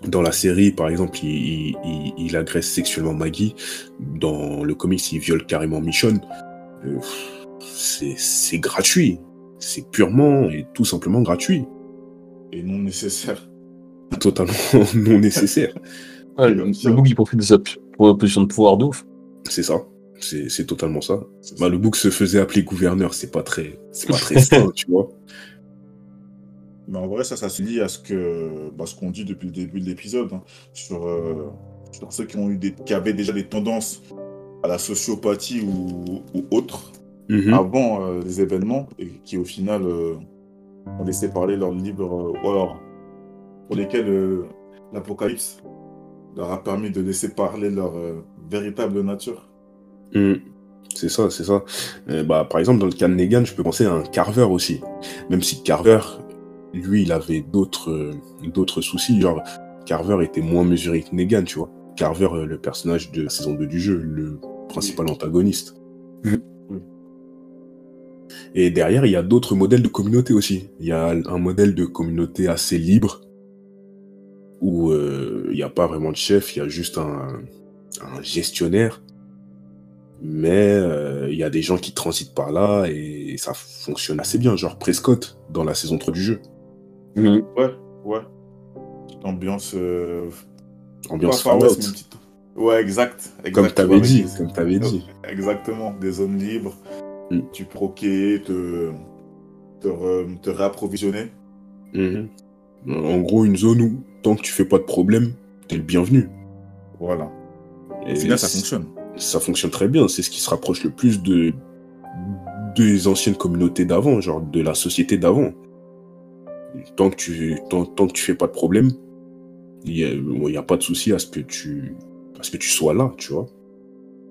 dans la série, par exemple, il, il- agresse sexuellement Maggie. Dans le comics, il viole carrément Michonne. Euh, c'est gratuit. C'est purement et tout simplement gratuit. et non nécessaire. Totalement non nécessaire. Ouais, le, le bouc, il profite de sa position de pouvoir de ouf. C'est ça. C'est c'est totalement ça. Bah, le bouc se faisait appeler gouverneur, c'est pas très, c'est pas très sain, tu vois. Mais en vrai, ça, ça se lie à ce que, bah, ce qu'on dit depuis le début de l'épisode, hein, sur, euh, sur ceux qui ont eu des, qui avaient déjà des tendances à la sociopathie ou, ou autre. Mhm. avant euh, les événements et qui au final euh, ont laissé parler leur libre euh, ou alors pour lesquels euh, l'apocalypse leur a permis de laisser parler leur euh, véritable nature. Mm. C'est ça, c'est ça. Euh, bah, par exemple, dans le cas de Negan, je peux penser à un Carver aussi. Même si Carver, lui, il avait d'autres d'autres soucis. Genre, Carver était moins mesuré que Negan, tu vois. Carver, le personnage de la saison 2 du jeu, le principal antagoniste. Et derrière, il y a d'autres modèles de communauté aussi. Il y a un modèle de communauté assez libre, où euh, il n'y a pas vraiment de chef, il y a juste un, un gestionnaire. Mais euh, il y a des gens qui transitent par là et ça fonctionne assez bien, genre Prescott dans la saison 3 du jeu. Mhm. Ouais, ouais. Ambiance. euh, Ambiance pas Far West, Fallout, Ouais, exact. exact. comme Tu t'avais dit, des- comme t'avais dit. Exactement, des zones libres. Mm. Tu proquais, te, te, re- te réapprovisionner. Mhm. En gros, une zone où, tant que tu fais pas de problème, t'es le bienvenu. Voilà. Et final, ça fonctionne. Ça fonctionne très bien, c'est ce qui se rapproche le plus de des anciennes communautés d'avant, genre de la société d'avant. Tant que tu tant, tant que tu fais pas de problème, il y a, bon, a pas de souci à ce que tu à ce que tu sois là, tu vois.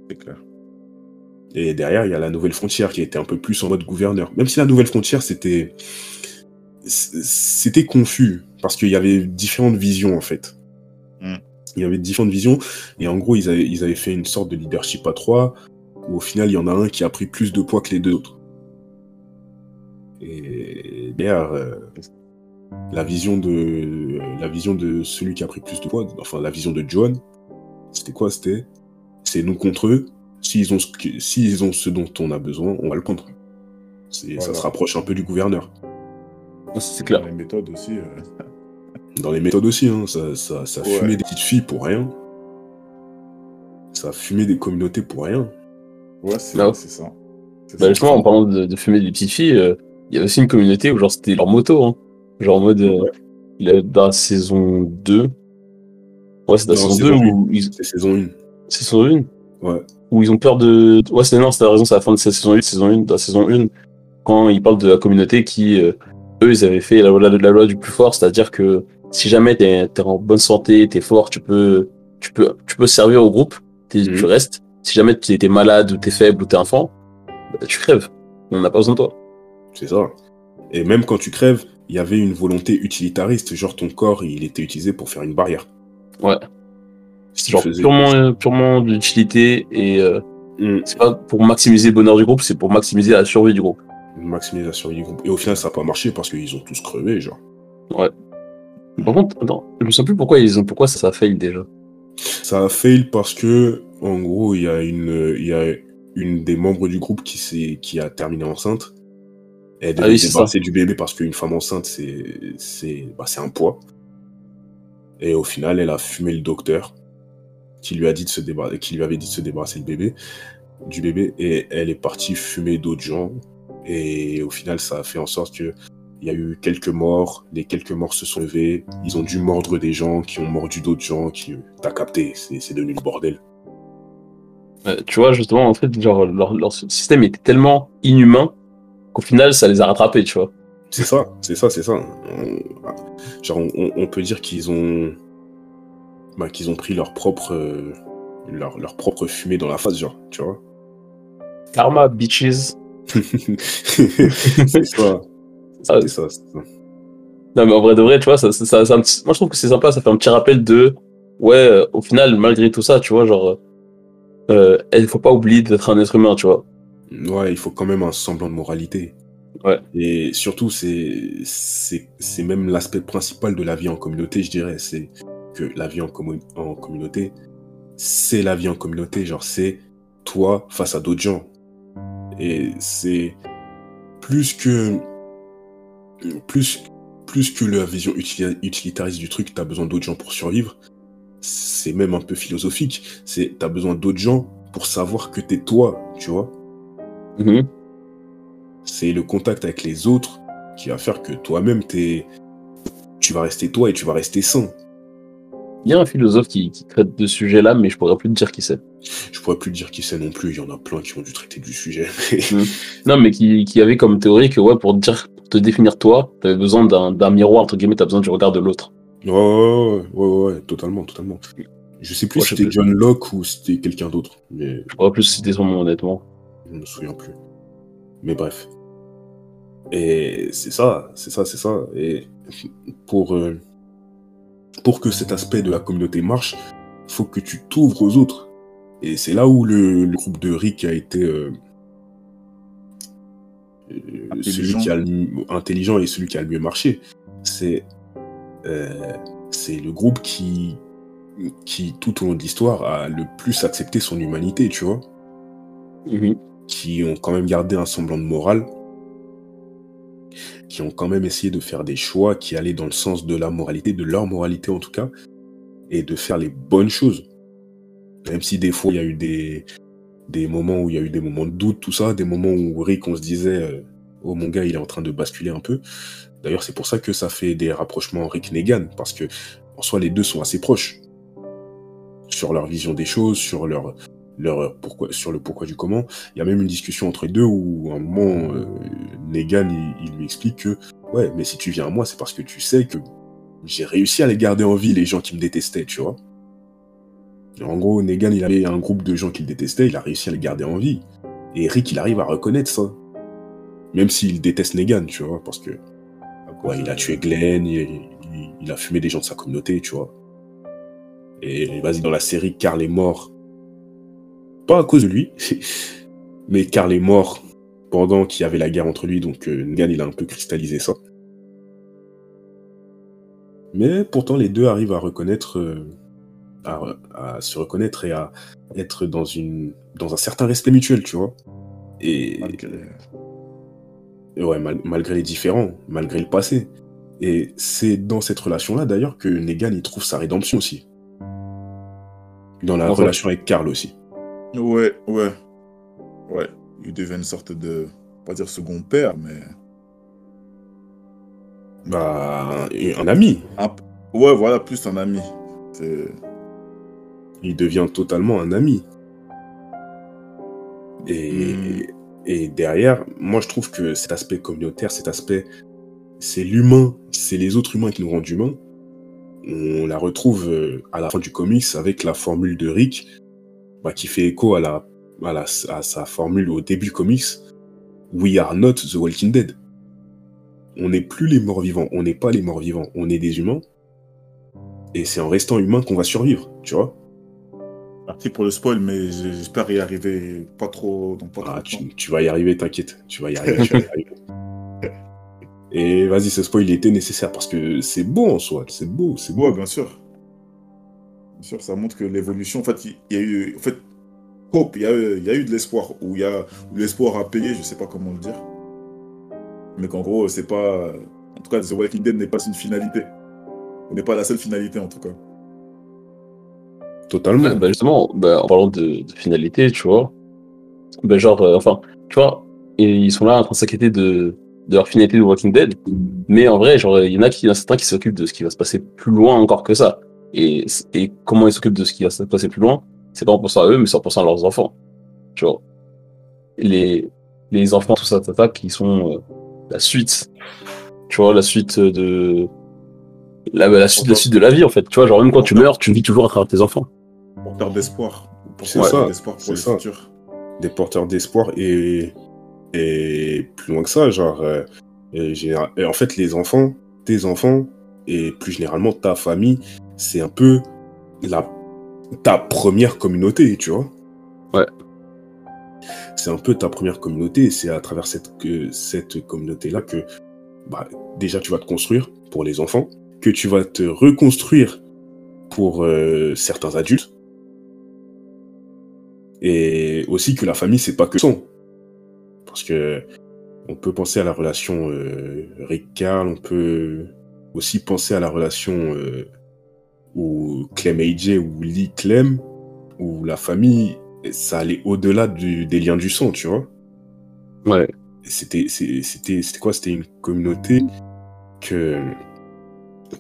C'est clair. Et derrière, il y a la Nouvelle Frontière qui était un peu plus en mode gouverneur. Même si la Nouvelle Frontière, c'était. C'était confus. Parce qu'il y avait différentes visions, en fait. Mm. Il y avait différentes visions. Et en gros, ils avaient, ils avaient fait une sorte de leadership à trois. Où au final, il y en a un qui a pris plus de poids que les deux autres. Et derrière, euh, la vision de la vision de celui qui a pris plus de poids, enfin la vision de John, c'était quoi? C'était c'est nous contre eux. S'ils ont, ce que- s'ils ont ce dont on a besoin, on va le prendre. C'est- Ça se rapproche un peu du gouverneur. C'est clair. Les méthodes aussi. euh, Dans les méthodes aussi, hein, ça, ça, ça Ouais. fumait des petites filles pour rien. Ça fumait des communautés pour rien. Ouais, c'est Bah ouais. c'est ça. C'est Bah ça. justement, en parlant de, de fumer des petites filles, euh, il y a aussi une communauté où genre c'était leur moto, hein. Genre en mode euh, la- dans la saison 2. Ouais, c'est dans la saison saison 2 où ils... C'est saison 1. C'est saison 1 Ouais. Où ils ont peur de. Ouais, c'est non, c'était la raison, c'est la fin de cette saison 1, saison 1, dans la saison 1, quand ils parlent de la communauté qui, euh, eux, ils avaient fait la, loi- la, la loi du plus fort, c'est-à-dire que si jamais t'es es en bonne santé, t'es fort, tu peux, tu peux, tu peux servir au groupe, Mhm. tu restes. Si jamais t'es malade ou t'es faible ou t'es enfant, bah, tu crèves. On n'a pas besoin de toi. C'est ça. Et même quand tu crèves, il y avait une volonté utilitariste. Genre ton corps, il était utilisé pour faire une barrière. Ouais. C'est genre faisais- purement, euh, purement de l'utilité et euh, Mm. c'est pas pour maximiser le bonheur du groupe, c'est pour maximiser la survie du groupe. maximiser la survie du groupe. Et au final, ça n'a pas marché parce qu'ils ont tous crevé, genre. Par contre, attends, je me souviens plus pourquoi ils ont, pourquoi ça, a fail déjà. Ça a fail parce que, en gros, il y a une, il y a une des membres du groupe qui s'est, qui a terminé enceinte. Elle devait Ah oui, se c'est débarrasser du bébé parce qu'une femme enceinte, c'est, c'est, bah, c'est un poids. Et au final, elle a fumé le docteur qui lui a dit de se débarrasser, qui lui avait dit de se débarrasser le bébé, du bébé, et elle est partie fumer d'autres gens. Et au final, ça a fait en sorte que il y a eu quelques morts, les quelques morts se sont levés, ils ont dû mordre des gens qui ont mordu d'autres gens, qui t'as capté, c'est devenu le bordel. Euh, tu vois, justement, en fait, genre, leur, leur système était tellement inhumain qu'au final, ça les a rattrapés, tu vois. C'est ça, c'est ça, c'est ça. On- genre, on, on peut dire qu'ils ont, bah, qu'ils ont pris leur propre, euh, leur, leur propre fumée dans la face, genre, tu vois. Karma, bitches. c'est ça, ça, c'est ça. Non, mais en vrai de vrai, tu vois, ça, ça, ça- ça- un petit- moi je trouve que c'est sympa, ça fait un petit rappel de, ouais, euh, au final, malgré tout ça, tu vois, genre, euh, il faut pas oublier d'être un être humain, tu vois. Ouais, il faut quand même un semblant de moralité. Ouais. Et surtout, c'est même l'aspect principal de la vie en communauté, je dirais. C'est que la vie en, commu- en communauté, c'est la vie en communauté. Genre, c'est toi face à d'autres gens. Et c'est plus que plus plus que la vision utili- utilitariste du truc, t'as besoin d'autres gens pour survivre. C'est même un peu philosophique. C'est t'as besoin d'autres gens pour savoir que t'es toi, tu vois. Mhm. c'est le contact avec les autres qui va faire que toi-même, t'es... tu vas rester toi et tu vas rester sain. Il y a un philosophe qui, qui traite de ce sujet-là, mais je pourrais plus te dire qui c'est. Je pourrais plus te dire qui c'est non plus. Il y en a plein qui ont dû traiter du sujet. Non, mais qui, qui avait comme théorie que ouais, pour te dire, te définir toi, t'avais besoin d'un miroir entre guillemets, t'as besoin du regard de l'autre. ouais, ouais, ouais, ouais, ouais, totalement, totalement. Je sais plus Ouais, si c'était John Locke ou c'était quelqu'un d'autre, mais Je pourrais plus citer son nom honnêtement. je me souviens plus. Mais bref. Et c'est ça, c'est ça, c'est ça. Et pour, euh, pour que cet aspect de la communauté marche, faut que tu t'ouvres aux autres. Et c'est là où le, le groupe de Rick a été euh, celui Intelligent. qui a le intelligent et celui qui a le mieux marché. C'est euh, c'est le groupe qui, qui, tout au long de l'histoire, a le plus accepté son humanité, tu vois qui ont quand même gardé un semblant de morale, qui ont quand même essayé de faire des choix qui allaient dans le sens de la moralité, de leur moralité en tout cas, et de faire les bonnes choses. Même si des fois il y a eu des, des moments où il y a eu des moments de doute, tout ça, des moments où Rick on se disait euh, oh mon gars il est en train de basculer un peu. D'ailleurs c'est pour ça que ça fait des rapprochements Rick Negan parce que en soi les deux sont assez proches sur leur vision des choses, sur leur leur pourquoi sur le pourquoi du comment. Il y a même une discussion entre les deux où à un moment euh, Negan il lui explique que ouais mais si tu viens à moi c'est parce que tu sais que j'ai réussi à les garder en vie les gens qui me détestaient tu vois. En gros, Negan, il avait un groupe de gens qu'il détestait, il a réussi à les garder en vie. Et Rick, il arrive à reconnaître ça. Même s'il déteste Negan, tu vois, parce que il a tué Glenn, il a fumé des gens de sa communauté, tu vois. Et vas-y, dans la série, Carl est mort. Pas à cause de lui, mais Carl est mort pendant qu'il y avait la guerre entre lui, donc euh, Negan, il a un peu cristallisé ça. Mais pourtant, les deux arrivent à reconnaître, euh, à, à se reconnaître et à être dans une, dans un certain respect mutuel, tu vois. Et, Malgré- et ouais, mal- malgré les différends, malgré le passé. Et c'est dans cette relation-là, d'ailleurs, que Negan, il trouve sa rédemption aussi. Dans la En fait- relation avec Carl aussi. Ouais, ouais. Ouais. Il devient une sorte de. Pas dire second père, mais. Bah, un ami. Ouais, voilà, plus un ami. C'est. Il devient totalement un ami. Et, Mm. et derrière, moi, je trouve que cet aspect communautaire, cet aspect, c'est l'humain, c'est les autres humains qui nous rendent humains. On la retrouve euh, à la fin du comics avec la formule de Rick, bah, qui fait écho à, la, à, la- à sa formule au début du comics. We are not the Walking Dead. On n'est plus les morts vivants, on n'est pas les morts vivants, on est des humains. Et c'est en restant humain qu'on va survivre, tu vois. Parti pour le spoil, mais j'espère y arriver pas trop. Donc pas trop Ah, tu, tu vas y arriver, t'inquiète. Tu vas y arriver, tu vas y arriver. Et vas-y, ce spoil il était nécessaire parce que c'est beau en soi, c'est beau, c'est beau. Ouais, bien sûr. Bien sûr, ça montre que l'évolution, en fait, il y a eu, en fait, hope, il y a eu, il y a eu de l'espoir, ou il y a, l'espoir a payé, je sais pas comment le dire. Mais qu'en gros, c'est pas, en tout cas, The Walking Dead n'est pas une finalité. Ce n'est pas la seule finalité, en tout cas. Totalement. Bah justement, bah, en parlant de, finalité, tu vois, bah genre, euh, enfin, tu vois, et ils sont là en train de s'inquiéter de, de leur finalité de Walking Dead, mais en vrai, genre, il y en a qui, certains qui s'occupent de ce qui va se passer plus loin encore que ça. Et, et comment ils s'occupent de ce qui va se passer plus loin, c'est pas en pensant à eux, mais c'est en pensant à leurs enfants. Tu vois. Les, les enfants, tout ça, qui sont euh, la suite, tu vois, la suite de, la, la suite, la suite de la vie, en fait. Tu vois, genre, même quand tu meurs, tu vis toujours à travers tes enfants. Porteur d'espoir. porteur ça, d'espoir pour c'est le ça. futur. Des porteurs d'espoir et, et plus loin que ça, genre. euh, et en fait, les enfants, tes enfants, et plus généralement ta famille, c'est un peu la, ta première communauté, tu vois. Ouais. C'est un peu ta première communauté, et c'est à travers cette, que, cette communauté-là que bah, déjà tu vas te construire pour les enfants, que tu vas te reconstruire pour euh, certains adultes, et aussi que la famille, c'est pas que sang. Parce que on peut penser à la relation euh, Rick-Carl, on peut aussi penser à la relation euh, où Clem AJ ou Lee Clem, où la famille, ça allait au-delà des liens du sang, tu vois. Ouais. C'était c'est- c'était c'était quoi? C'était une communauté que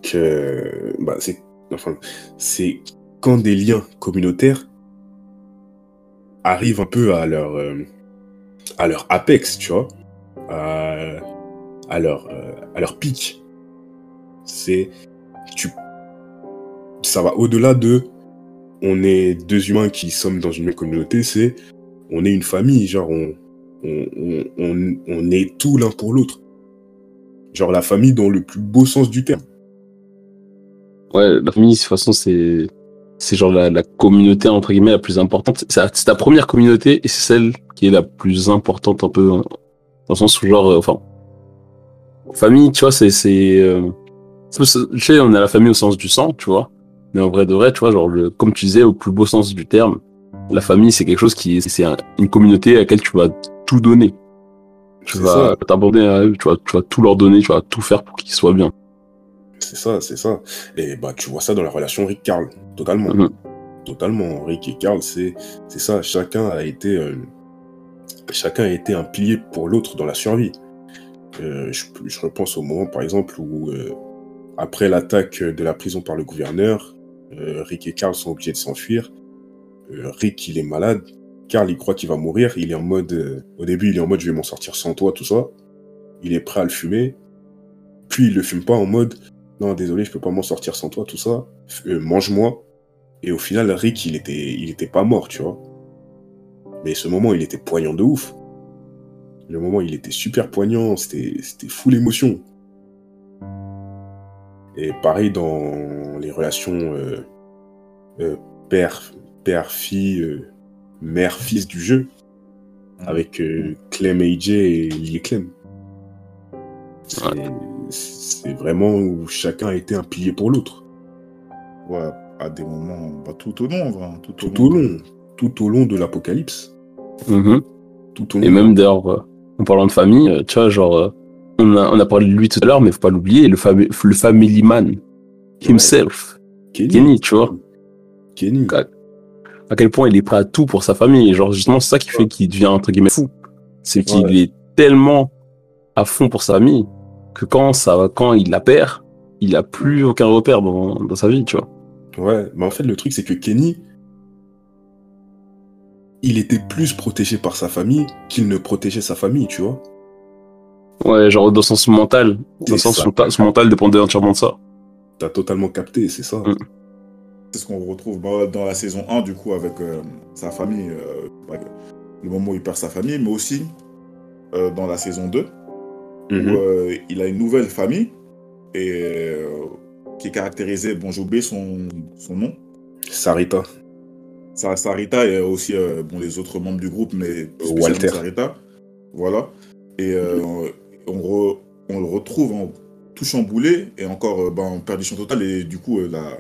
que bah c'est enfin, quand des liens communautaires arrivent un peu à leur, euh, à leur apex, tu vois, à, leur, euh, à leur pic. C'est, tu, ça va au-delà de, on est deux humains qui sommes dans une même communauté, c'est, on est une famille, genre, on, on, on, on est tout l'un pour l'autre. Genre la famille dans le plus beau sens du terme. Ouais, la famille, de toute façon, c'est c'est genre la, la communauté entre guillemets la plus importante. C'est ta première communauté et c'est celle qui est la plus importante un peu hein, dans le sens où genre, euh, enfin, famille, tu vois, c'est c'est euh, tu sais, on a la famille au sens du sang, tu vois. Mais en vrai de vrai, tu vois, genre le, comme tu disais, au plus beau sens du terme, la famille, c'est quelque chose qui est, c'est un- une communauté à laquelle tu vas tout donner. Tu vas t'aborder à eux, tu vas, tu vas tout leur donner, tu vas tout faire pour qu'ils soient bien. C'est ça, c'est ça. Et bah, tu vois ça dans la relation Rick-Carl, totalement. Mhm. Totalement. Rick et Carl, c'est c'est ça. Chacun a été, euh, chacun a été un pilier pour l'autre dans la survie. Euh, je, je repense au moment, par exemple, où euh, après l'attaque de la prison par le gouverneur, Rick et Carl sont obligés de s'enfuir. Rick, il est malade. Carl, il croit qu'il va mourir. Il est en mode, au début, il est en mode, je vais m'en sortir sans toi, tout ça. Il est prêt à le fumer. Puis il le fume pas en mode, non, désolé, je peux pas m'en sortir sans toi, tout ça. Euh, Mange-moi. Et au final, Rick, il était, il était pas mort, tu vois. Mais ce moment, il était poignant de ouf. Le moment, il était super poignant, c'était, c'était full émotion. Et pareil dans les relations euh, euh, père, père, fille, euh, mère, fils du jeu, avec Clem AJ et Lee Clem. C'est, c'est vraiment où chacun a été un pilier pour l'autre. Ouais, à des moments, bah, tout au long, va, tout, Tout au long, tout au long de l'apocalypse. Mhm. Tout au long. Et même d'ailleurs, euh, en parlant de famille, euh, tu vois, genre, euh, on a, on a parlé de lui tout à l'heure, mais faut pas l'oublier, le, fami- le family man himself, Kenny. Kenny, tu vois, Kenny. À quel point il est prêt à tout pour sa famille. Genre, justement, c'est ça qui fait qu'il devient, entre guillemets, fou. C'est qu'il Ouais. est tellement à fond pour sa famille que quand ça, quand il la perd, il a plus aucun repère dans, dans sa vie, tu vois. Ouais, mais en fait, le truc, c'est que Kenny, il était plus protégé par sa famille qu'il ne protégeait sa famille, tu vois. Ouais, genre, dans son sens mental, dans le sens son, son mental dépendait entièrement de ça. T'as totalement capté, c'est ça. Mm. C'est ce qu'on retrouve dans la saison 1, du coup, avec euh, sa famille, euh, le moment où il perd sa famille, mais aussi euh, dans la saison 2, où Mhm. euh, il a une nouvelle famille, et euh, qui est caractérisée, bon, j'ai oublié son, son nom, Sarita. Sa- Sarita et aussi euh, bon, les autres membres du groupe, mais Walter. Sarita. Voilà. Et euh, on, re- on le retrouve en tout chamboulé et encore ben, en perdition totale. Et du coup, la,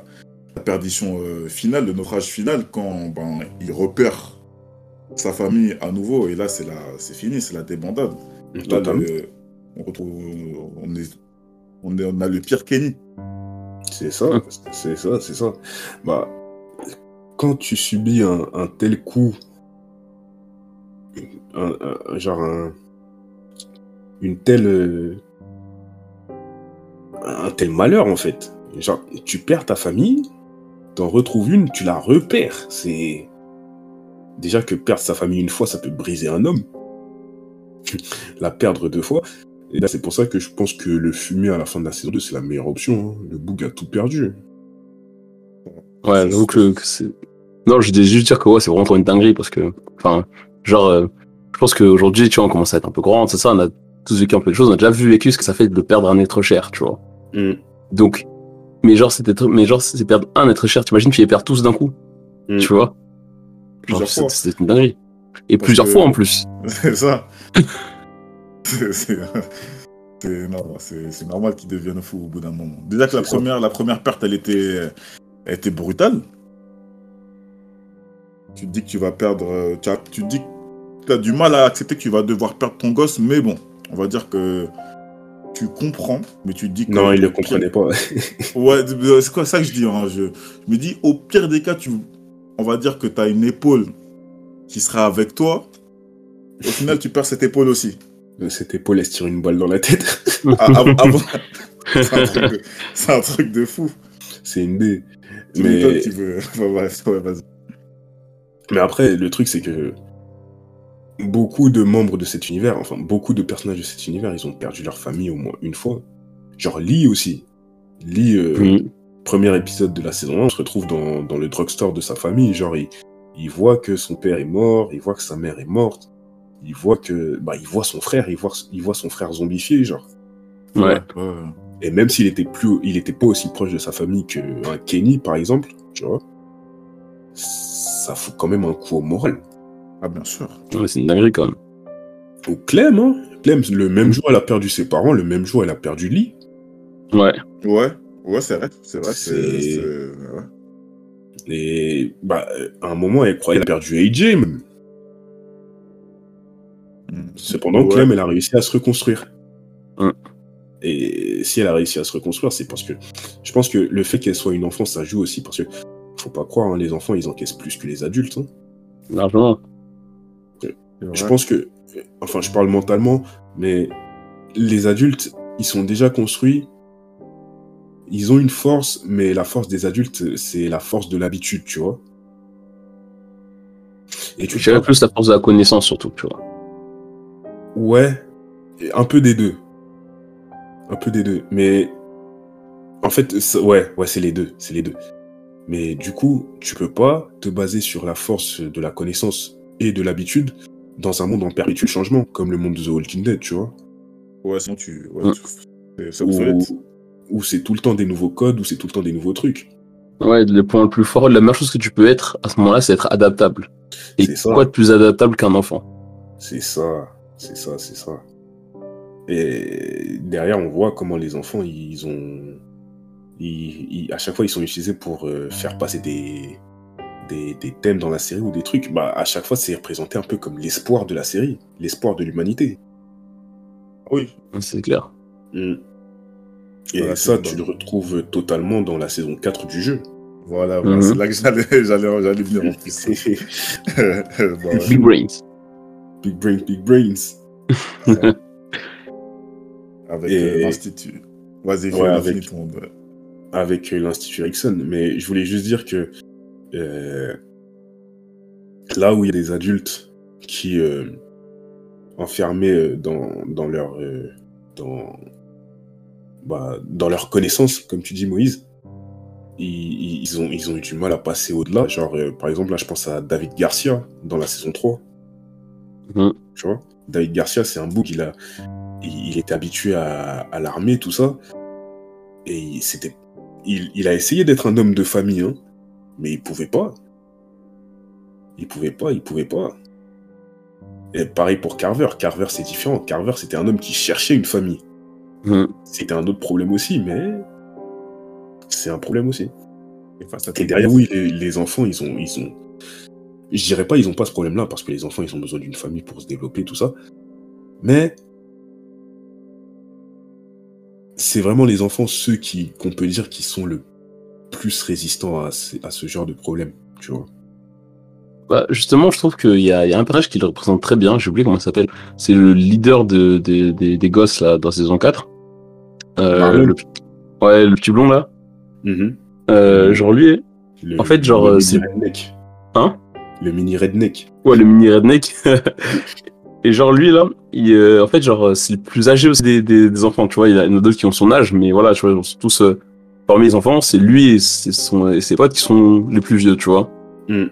la perdition finale, le naufrage final, quand ben, il repère sa famille à nouveau. Et là, c'est la- c'est fini, c'est la débandade. Là, le- on retrouve. On, est, on, est- on a le pire Kenny. C'est ça, c'est ça, c'est ça. Bah, quand tu subis un, un tel coup, un, un- genre un, une telle, euh, un tel malheur en fait. Genre, tu perds ta famille, t'en retrouves une, tu la repères. C'est déjà que perdre sa famille une fois, ça peut briser un homme. la perdre deux fois. Et là, c'est pour ça que je pense que le fumer à la fin de la saison 2, c'est la meilleure option. hein. Le Boug a tout perdu. Ouais, j'avoue que, que c'est. Non, je voulais juste dire que ouais, c'est vraiment trop une dinguerie parce que, enfin, genre, euh, je pense qu'aujourd'hui, tu vois, on commence à être un peu grand, c'est ça, on a tous vécu un peu de choses, on a déjà vu vécu ce que ça fait de perdre un être cher, tu vois. Mm. Donc, mais genre, c'est mais genre, c'est perdre un être cher, t'imagines, tu les perds tous d'un coup, Mm. tu vois. Genre, Plusieurs c'est fois. c'est une dinguerie. Et Parce plusieurs que- fois en plus. C'est ça. c'est c'est normal qu'ils deviennent fous au bout d'un moment. Déjà que la première, la première perte, elle était, elle était brutale. Tu te dis que tu vas perdre. Tu, as- tu te dis que tu as du mal à accepter que tu vas devoir perdre ton gosse, mais bon, on va dire que tu comprends, mais tu te dis que. Non, il pire- comprenait pas. Ouais, c'est quoi ça que je dis hein, je, je me dis, au pire des cas, tu, on va dire que tu as une épaule qui sera avec toi. Au final, tu perds cette épaule aussi. Cette épaule, elle se tire une balle dans la tête. Ah, c'est un, truc de- c'est un truc de fou. c'est une D. Tu Mais- ouais, vas-y. Mais après, le truc, c'est que beaucoup de membres de cet univers, enfin, beaucoup de personnages de cet univers, ils ont perdu leur famille au moins une fois. Genre Lee aussi. Lee, euh, premier épisode de la saison 1, on se retrouve dans, dans le drugstore de sa famille. Genre, il, il voit que son père est mort, il voit que sa mère est morte, il voit que. Bah, il voit son frère, il voit, il voit son frère zombifié, genre. Ouais. ouais. Et même s'il était plus, il était pas aussi proche de sa famille qu'un Kenny, par exemple, tu vois, ça fout quand même un coup au moral. Ah, bien sûr. Ouais, c'est une dinguerie quand même. Ou Clem, hein. Clem, le même jour, elle a perdu ses parents, le même jour, elle a perdu Lee. Ouais. Ouais, ouais, c'est vrai. C'est vrai. C'est- ouais. Et bah, à un moment, elle croyait qu'elle a perdu AJ, même. Cependant, Ouais. Clem, elle a réussi à se reconstruire. Et si elle a réussi à se reconstruire, c'est parce que je pense que le fait qu'elle soit une enfant, ça joue aussi parce que faut pas croire, hein, les enfants, ils encaissent plus que les adultes. hein. Largement. Je pense que, enfin, je parle mentalement, mais les adultes, ils sont déjà construits. Ils ont une force, mais la force des adultes, c'est la force de l'habitude, tu vois. Et tu dirais plus la force de la connaissance surtout, tu vois. Ouais, un peu des deux. Un peu des deux. Mais en fait, ouais, ouais, c'est les deux, c'est les deux. Mais du coup, tu peux pas te baser sur la force de la connaissance et de l'habitude dans un monde en perpétuel changement, comme le monde de The Walking Dead, tu vois. Ouais, sinon tu. Ouais, tu- c'est- Où, c'est tout le temps des nouveaux codes, où c'est tout le temps des nouveaux trucs. Ouais, le point le plus fort, la meilleure chose que tu peux être à ce moment-là, c'est être adaptable. Et C'est ça. quoi de plus adaptable qu'un enfant? C'est ça, c'est ça, c'est ça. Et derrière, on voit comment les enfants, ils ont. ils- ils- à chaque fois, ils sont utilisés pour euh, faire passer des, des, des thèmes dans la série ou des trucs. Bah, à chaque fois, c'est représenté un peu comme l'espoir de la série, l'espoir de l'humanité. Oui. C'est clair. Mm. Et Voilà, ça, tu le retrouves totalement dans la saison 4 du jeu. Voilà, voilà, Mhm. c'est là que j'allais, j'allais, j'allais venir en plus. Bah ouais. Big brains. big brain, big brains. Avec Et- euh, l'Institut. Vas-y, Ouais, avec- ton monde. avec euh, l'Institut Ericsson. Mais je voulais juste dire que euh, là où il y a des adultes qui euh, enfermés euh, dans, dans leur euh, dans, bah, dans leur connaissance, comme tu dis Moïse, ils, ils ont, ils ont eu du mal à passer au-delà. Genre, euh, par exemple, là, je pense à David Garcia dans la saison 3. Tu vois David Garcia, c'est un bouc, il, a, il, il était habitué à, à l'armée, tout ça. Et il, c'était, il, il a essayé d'être un homme de famille, hein, mais il pouvait pas. Il pouvait pas, il pouvait pas. Et pareil pour Carver. Carver, c'est différent. Carver, c'était un homme qui cherchait une famille. Mhm. C'était un autre problème aussi, mais c'est un problème aussi. Et face à Et tes derrière, oui, les, les enfants, ils ont, ils ont. Je dirais pas, ils ont pas ce problème-là parce que les enfants, ils ont besoin d'une famille pour se développer, tout ça. Mais c'est vraiment les enfants ceux qui, qu'on peut dire, qui sont le plus résistants à, ce- à ce genre de problème, tu vois. Bah, justement, je trouve qu'il y y a un personnage qui le représente très bien. J'ai oublié comment il s'appelle. C'est le leader de, de- des- des gosses là, dans saison 4. Euh, le, ouais, le petit blond là. Mhm. Euh, genre lui, Le- En fait, genre, le euh, c'est- redneck. Hein? Le mini redneck. Ouais, le mini redneck. Et genre lui là, il, euh, en fait genre euh, c'est le plus âgé aussi des, des, des enfants, tu vois. Il y en a d'autres qui ont son âge, mais voilà, tu vois, ils sont tous euh, parmi les enfants, c'est lui et, c'est son, et ses potes qui sont les plus vieux, tu vois. Mm.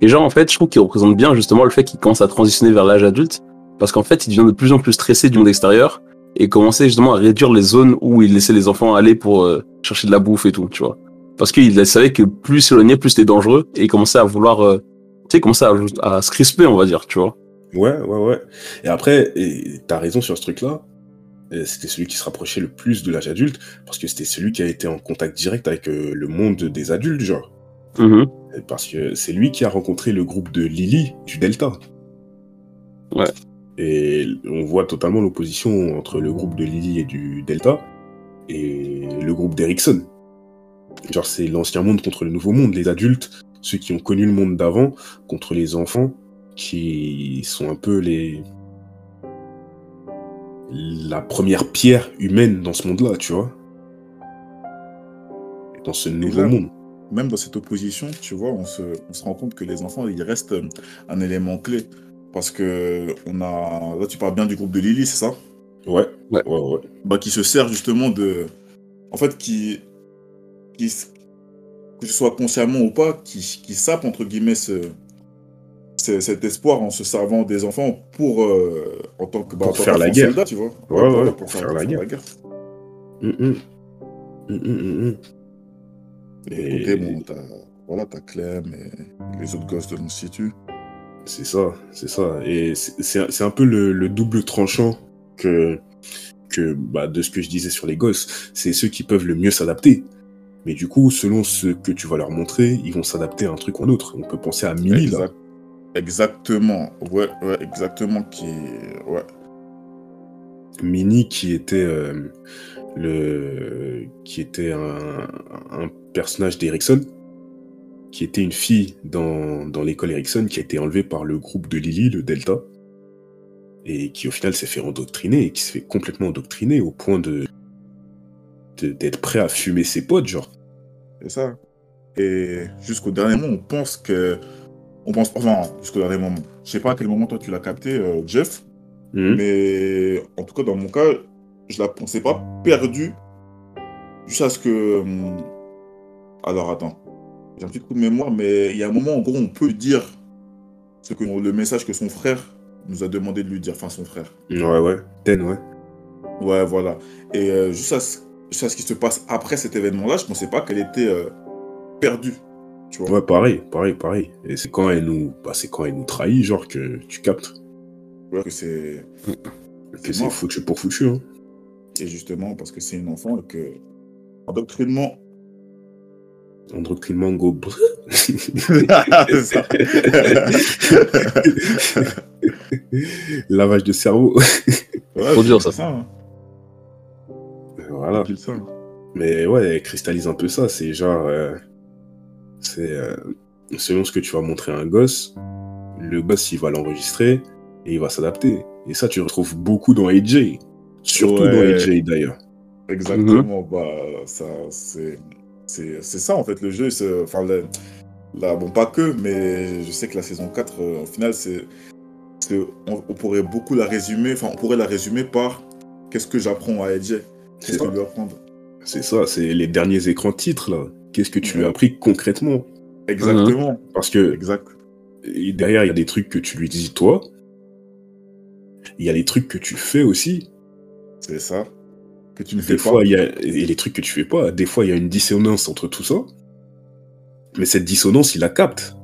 Et genre en fait, je trouve qu'il représente bien justement le fait qu'il commence à transitionner vers l'âge adulte, parce qu'en fait, il devient de plus en plus stressé du monde extérieur et commençait justement à réduire les zones où il laissait les enfants aller pour euh, chercher de la bouffe et tout, tu vois. Parce qu'il savait que plus il s'éloignait, plus c'était dangereux et il commençait à vouloir, euh, tu sais, commençait à, à se crisper, on va dire, tu vois. Ouais, ouais, ouais. Et après, t'as raison sur ce truc-là. C'était celui qui se rapprochait le plus de l'âge adulte, parce que c'était celui qui a été en contact direct avec euh, le monde des adultes, genre. Mhm. Et Parce que c'est lui qui a rencontré le groupe de Lily du Delta. Ouais. Et on voit totalement l'opposition entre le groupe de Lily et du Delta et le groupe d'Erickson. Genre, c'est l'ancien monde contre le nouveau monde, les adultes, ceux qui ont connu le monde d'avant, contre les enfants qui sont un peu les. la première pierre humaine dans ce monde-là, tu vois. Dans ce nouveau là- monde. même dans cette opposition, tu vois, on se, on se rend compte que les enfants, ils restent euh, un élément clé. Parce que on a. Là, tu parles bien du groupe de Lily, c'est ça? Ouais, Ouais. ouais, ouais. bah, Qui se sert justement de. En fait, qui. Qui que ce soit consciemment ou pas, qui, qui sape, entre guillemets, ce, ce- cet espoir en se servant des enfants pour. euh, en tant que. bah, Pour faire la guerre. soldat, tu vois. Ouais, voilà, ouais, pour faire la guerre. Hum, hum, hum. Et Et- côté, bon, t'as voilà, t'as Clem et les autres gosses de l'Institut. C'est ça, c'est ça. Et c'est un peu le, le double tranchant que, que bah, de ce que je disais sur les gosses. C'est ceux qui peuvent le mieux s'adapter. Mais du coup, selon ce que tu vas leur montrer, ils vont s'adapter à un truc ou à un autre. On peut penser à Millie, là. Exact- Exactement. Ouais, ouais, exactement. Qui... Ouais. Minnie qui était euh, le qui était un, un personnage d'Erickson qui était une fille dans, dans l'école Erickson qui a été enlevée par le groupe de Lily, le Delta, et qui au final s'est fait endoctriner et qui s'est fait complètement endoctriner au point de- d'être prêt à fumer ses potes, genre. C'est ça. Et jusqu'au dernier moment, on pense que. On pense. Enfin, jusqu'au dernier moment. Je sais pas à quel moment toi tu l'as capté, euh, Jeff. Mhm. Mais en tout cas, dans mon cas, je la pensais pas perdue. Jusqu'à ce que. hum, Alors attends. J'ai un petit coup de mémoire, mais il y a un moment, en gros, on peut dire ce que, le message que son frère nous a demandé de lui dire. Enfin, son frère. Ouais, ouais. Ten, ouais. Ouais, voilà. Et euh, juste à ce, à ce qui se passe après cet événement-là, je pensais pas qu'elle était euh, perdue. Tu vois. Ouais, pareil, pareil, pareil. Et c'est quand elle nous, bah, c'est quand elle nous trahit, genre que tu captes Ouais, que c'est. que c'est foutu pour foutu. Hein. Et justement, parce que c'est une enfant et que. Endoctrinement. Endoctrinement go. c'est ça. Lavage de cerveau. Ouais, Trop dur, ça. hein. Voilà. Ça. Mais ouais, elle cristallise un peu ça. C'est genre. euh, c'est. euh, selon ce que tu vas montrer à un gosse, le gosse, il va l'enregistrer et il va s'adapter. Et ça, tu retrouves beaucoup dans AJ. Surtout Ouais. dans AJ d'ailleurs. Exactement. Bah, ça, c'est. C'est ça, en fait, le jeu. Enfin, le- là, bon, pas que, mais je sais que la saison 4, euh, au final, c'est. c'est- On, on pourrait beaucoup la résumer. Enfin, on pourrait la résumer par. Qu'est-ce que j'apprends à AJ C'est ça. C'est ça, c'est les derniers écrans titres là. Qu'est-ce que tu lui as appris concrètement? Exactement. Parce que Exact. derrière, il y a des trucs que tu lui dis toi. Il y a les trucs que tu fais aussi. C'est ça. Que tu ne fais Des pas. fois, il y a et les trucs que tu fais pas. Des fois, il y a une dissonance entre tout ça. Mais cette dissonance, il la capte.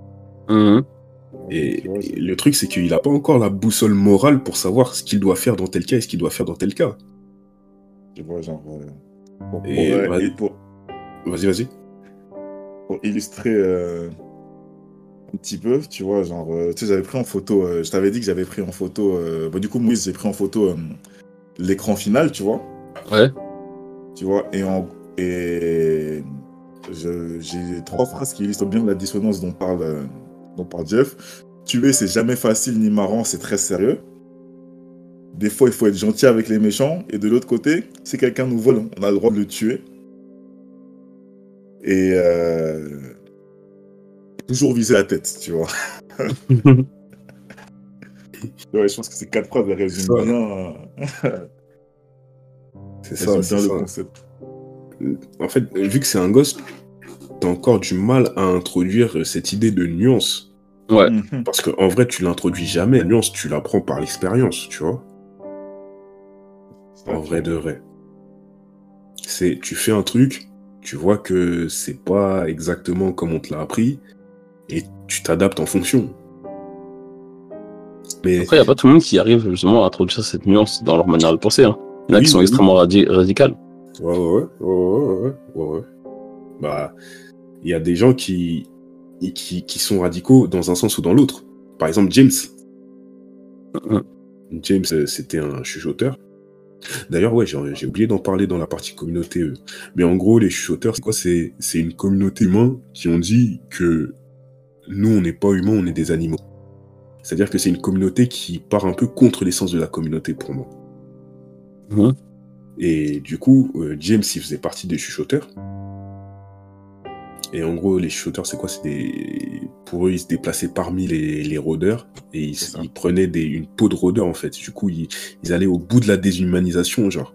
Et, c'est- et le truc, c'est qu'il n'a pas encore la boussole morale pour savoir ce qu'il doit faire dans tel cas et ce qu'il doit faire dans tel cas. Tu vois, genre. euh, pour, Et pour, euh, Vas-y, vas-y. pour illustrer euh, un petit peu, tu vois, genre, euh, tu sais, j'avais pris en photo, je t'avais dit que j'avais pris en photo, bah, du coup, Moïse, j'ai pris en photo l'écran final, tu vois, Ouais. tu vois, et, en, et j'ai trois phrases qui illustrent bien la dissonance dont parle, dont parle Jeff. Tuer, c'est jamais facile ni marrant, c'est très sérieux. Des fois, il faut être gentil avec les méchants, et de l'autre côté, si quelqu'un nous vole, on a le droit de le tuer. Et euh, toujours viser la tête, tu vois. Ouais, je pense que ces quatre phrases elles résument Ça. bien, euh, C'est ça, bien le concept. En fait, vu que c'est un gosse, t'as encore du mal à introduire cette idée de nuance. Ouais. Mhm. Parce qu'en vrai, tu l'introduis jamais. La nuance, tu l'apprends par l'expérience, tu vois. En vrai de vrai. C'est, tu fais un truc, tu vois que c'est pas exactement comme on te l'a appris, et tu t'adaptes en fonction. Mais Après, il n'y a pas tout le monde qui arrive justement à introduire cette nuance dans leur manière de penser. Hein. Il y en a Oui, qui sont oui. extrêmement radi- radicales. Ouais, ouais, ouais, ouais, ouais. Bah, il y a des gens qui, qui, qui sont radicaux dans un sens ou dans l'autre. Par exemple, James. Mhm. James, euh, c'était un chuchoteur. D'ailleurs, ouais, j'ai oublié d'en parler dans la partie communauté. euh. Mais en gros, les chuchoteurs, c'est quoi? C'est une communauté humaine qui ont dit que nous, on n'est pas humains, on est des animaux. C'est-à-dire que c'est une communauté qui part un peu contre l'essence de la communauté pour moi. Mhm. Et du coup, euh, James, il faisait partie des chuchoteurs. Et en gros, les shooters, c'est quoi? C'est des. Pour eux, ils se déplaçaient parmi les, les rôdeurs et ils, prenaient des, une peau de rôdeur en fait. Du coup, ils, ils allaient au bout de la déshumanisation, genre.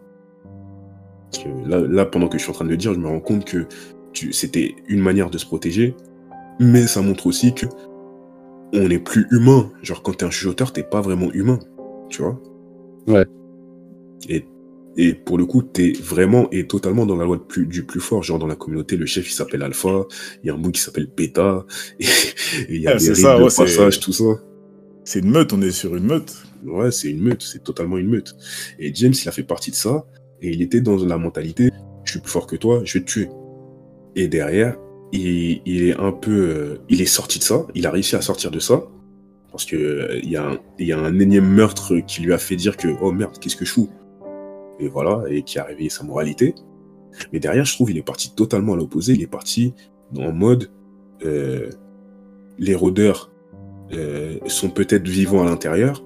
Là, là, pendant que je suis en train de le dire, je me rends compte que tu- c'était une manière de se protéger, mais ça montre aussi que on n'est plus humain. Genre, quand t'es un chuchoteur, t'es pas vraiment humain, tu vois? Ouais. Et, et pour le coup, t'es vraiment et totalement dans la loi de plus, du plus fort. Genre, dans la communauté, le chef, il s'appelle Alpha, il y a un bout qui s'appelle Beta, et il y a Ouais, des ça, de ouais, c'est- passage, tout ça. C'est une meute, on est sur une meute. Ouais, c'est une meute, c'est totalement une meute. Et James, il a fait partie de ça, et il était dans la mentalité, je suis plus fort que toi, je vais te tuer. Et derrière, il, il est un peu, euh, il est sorti de ça, il a réussi à sortir de ça, parce que euh, il y, a un- il y a un énième meurtre qui lui a fait dire que, oh merde, qu'est-ce que je fous? Et voilà, et qui a réveillé sa moralité. Mais derrière, je trouve, il est parti totalement à l'opposé, il est parti en mode, euh, les rôdeurs euh, sont peut-être vivants à l'intérieur,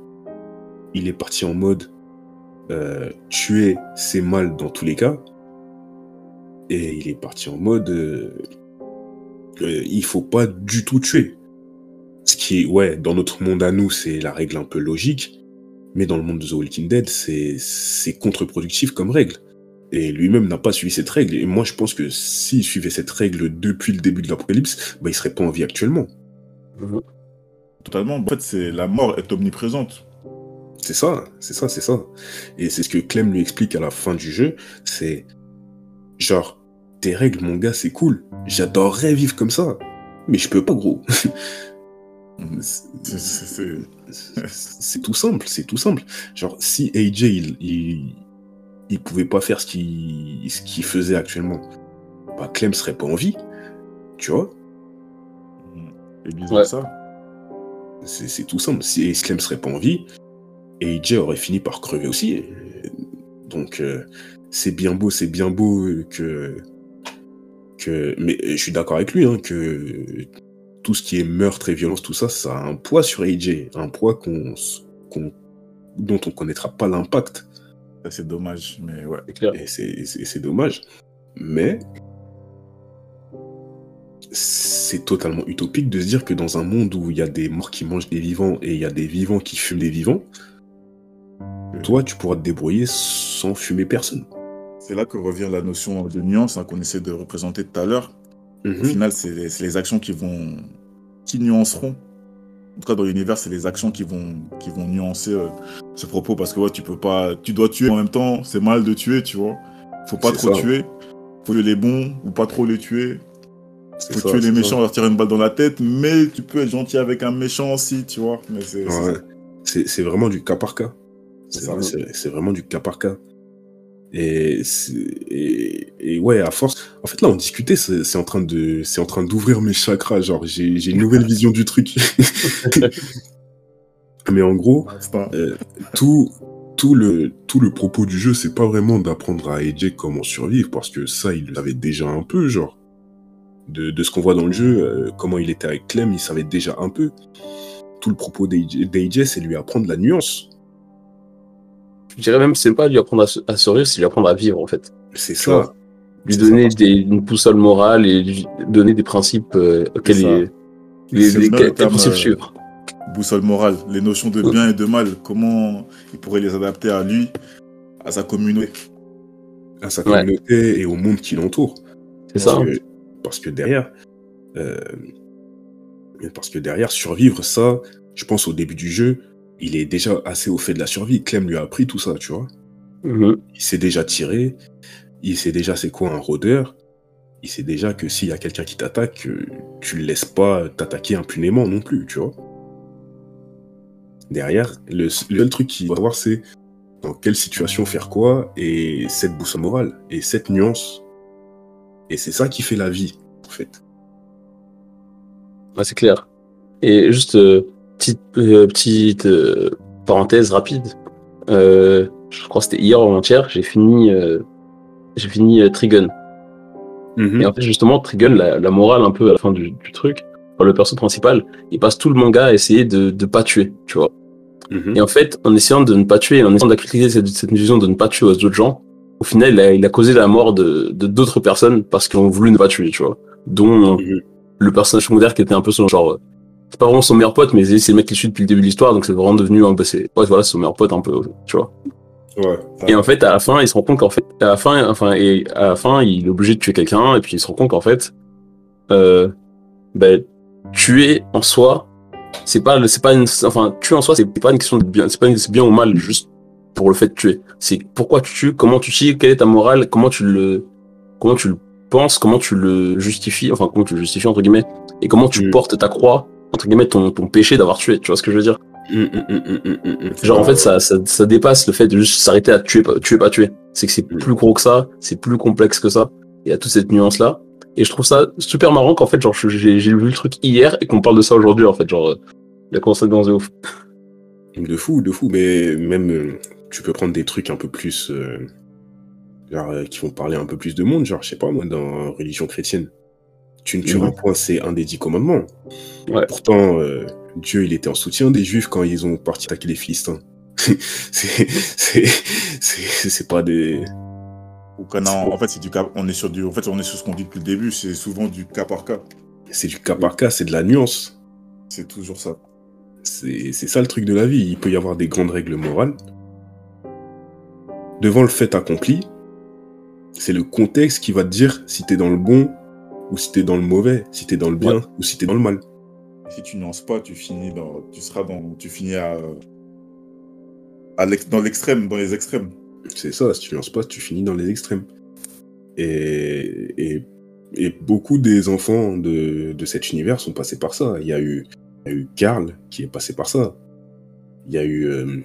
il est parti en mode euh, tuer c'est mal dans tous les cas. Et il est parti en mode il faut pas du tout tuer. Ce qui ouais dans notre monde à nous c'est la règle un peu logique mais dans le monde de The Walking Dead c'est c'est contre-productif comme règle et lui-même n'a pas suivi cette règle et moi je pense que s'il suivait cette règle depuis le début de l'apocalypse bah il serait pas en vie actuellement Totalement. En fait, c'est la mort est omniprésente. C'est ça, c'est ça, c'est ça. Et c'est ce que Clem lui explique à la fin du jeu, c'est genre, tes règles, mon gars, c'est cool. J'adorerais vivre comme ça. Mais je peux pas, gros. C'est- tout simple, c'est tout simple. Genre, si AJ, il, il, il pouvait pas faire ce qu'il ce qu'il faisait actuellement, bah Clem serait pas en vie. Tu vois Et Ouais. versa. C'est tout simple. Si Clem serait pas en vie, AJ aurait fini par crever aussi. Donc, euh, c'est bien beau, c'est bien beau que. que... Mais je suis d'accord avec lui, hein, que tout ce qui est meurtre et violence, tout ça, ça a un poids sur AJ. Un poids qu'on, dont on connaîtra pas l'impact. Ça, C'est dommage, mais ouais. C'est clair. Et c'est, c'est- c'est dommage. Mais. C'est totalement utopique de se dire que dans un monde où il y a des morts qui mangent des vivants et il y a des vivants qui fument des vivants, toi, tu pourras te débrouiller sans fumer personne. C'est là que revient la notion de nuance hein, qu'on essaie de représenter tout à l'heure. Au Mhm. final, c'est les, actions qui vont. qui nuanceront. En tout cas, dans l'univers, c'est les actions qui vont, qui vont nuancer euh, ce propos parce que ouais, tu peux pas. Tu dois tuer en même temps, c'est mal de tuer, tu vois. Faut pas trop ça. tuer. Faut tuer les bons ou pas trop les tuer. Faut ça, tuer les ça. méchants, leur tirer une balle dans la tête, mais tu peux être gentil avec un méchant aussi, tu vois. Mais c'est. Ouais. vraiment du cas par cas. C'est vraiment du cas par cas. Et, c'est- et, et ouais, à force. En fait, là, on discutait, c'est, en train de, c'est en train d'ouvrir mes chakras. Genre, j'ai, j'ai une nouvelle vision du truc. Mais en gros, euh, tout, tout, le, tout le propos du jeu, c'est pas vraiment d'apprendre à AJ comment survivre, parce que ça, il le savait déjà un peu, genre. De, de ce qu'on voit dans le jeu, euh, comment il était avec Clem, il savait déjà un peu. Tout le propos d'AJ, c'est lui apprendre la nuance. Je dirais même, c'est pas lui apprendre à, se- à survivre, c'est lui apprendre à vivre, en fait. C'est ça. vois, Lui donner des, une boussole morale et lui donner des principes euh, auxquels il, les, les, le quels- quels terme, principes suivre. boussole morale, les notions de bien et de mal, comment il pourrait les adapter à lui, à sa communauté. à sa Ouais. communauté et au monde qui l'entoure. C'est ça. Parce hein. que, parce que derrière, euh, parce que derrière, survivre, ça, je pense au début du jeu, il est déjà assez au fait de la survie. Clem lui a appris tout ça, tu vois. Mhm. Il sait déjà tirer, il sait déjà c'est quoi un rôdeur, il sait déjà que s'il y a quelqu'un qui t'attaque, euh, tu le laisses pas t'attaquer impunément non plus, tu vois. Derrière, le, le seul truc qu'il va voir, c'est dans quelle situation faire quoi, et cette boussole morale, et cette nuance. Et c'est ça qui fait la vie, en fait. C'est clair. Et juste, euh, petite, euh, petite euh, parenthèse rapide. Euh, je crois que c'était hier ou avant-hier, j'ai fini, j'ai fini Trigun. Mhm. Et en fait, justement, Trigun, la, la morale un peu à la fin du, du truc, enfin, le perso principal, il passe tout le manga à essayer de de pas tuer, tu vois. Mhm. Et en fait, en essayant de ne pas tuer, en essayant d'accuser cette, cette vision de ne pas tuer aux autres gens, au final, il a, il a causé la mort de de d'autres personnes parce qu'ils ont voulu ne pas tuer, tu vois. dont Mhm. le personnage secondaire qui était un peu son genre. C'est pas vraiment son meilleur pote, mais c'est le mec qui suit depuis le début de l'histoire, donc c'est vraiment devenu un peu. c'est- Ouais, voilà, son meilleur pote un peu, tu vois. Ouais. Et en fait, à la fin, il se rend compte qu'en fait, à la fin, enfin, et à la fin, il est obligé de tuer quelqu'un, et puis il se rend compte qu'en fait, euh, ben, tuer en soi, c'est pas, c'est pas une, enfin, tuer en soi, c'est pas une question de bien, c'est pas une, c'est bien ou mal, juste pour le fait de tuer. C'est pourquoi tu tues, comment tu tues, quelle est ta morale, comment tu le, comment tu le penses, comment tu le justifies, enfin, comment tu le justifies, entre guillemets, et comment tu Mm. portes ta croix, entre guillemets, ton, ton péché d'avoir tué, tu vois ce que je veux dire? Hum, hum, hum. Genre en fait ça, ça, ça dépasse le fait de juste s'arrêter à tuer pas tuer pas tuer. C'est que c'est Mm. plus gros que ça, c'est plus complexe que ça. Il y a toute cette nuance là et je trouve ça super marrant qu'en fait genre j'ai vu le truc hier et qu'on parle de ça aujourd'hui en fait genre euh, la coïncidence de ouf. De fou, de fou. Mais même, euh, tu peux prendre des trucs un peu plus. euh, genre, qui vont parler un peu plus de monde. Genre, je sais pas, moi, dans religion chrétienne. Tu ne tueras Mhm. point, c'est un des dix commandements. Ouais. Pourtant, euh, Dieu, il était en soutien des Juifs quand ils ont parti attaquer les Philistins. c'est pas des. Au Canaan, en fait, c'est du cas. On est sur du. En fait, on est sur ce qu'on dit depuis le début. C'est souvent du cas par cas. C'est du cas par cas, c'est de la nuance. C'est toujours ça. C'est c'est ça le truc de la vie. Il peut y avoir des grandes règles morales. Devant le fait accompli, c'est le contexte qui va te dire si t'es dans le bon ou si t'es dans le mauvais, si t'es dans le bien ou si t'es dans le mal. Si tu nuances pas, tu finis dans. Tu seras dans. Tu finis à. à l'ex- dans l'extrême, dans les extrêmes. C'est ça, si tu lances pas, tu finis dans les extrêmes. Et, et, et beaucoup des enfants de, de cet univers sont passés par ça. Il y a eu, il y a eu Karl qui est passé par ça. Il y a eu, euh,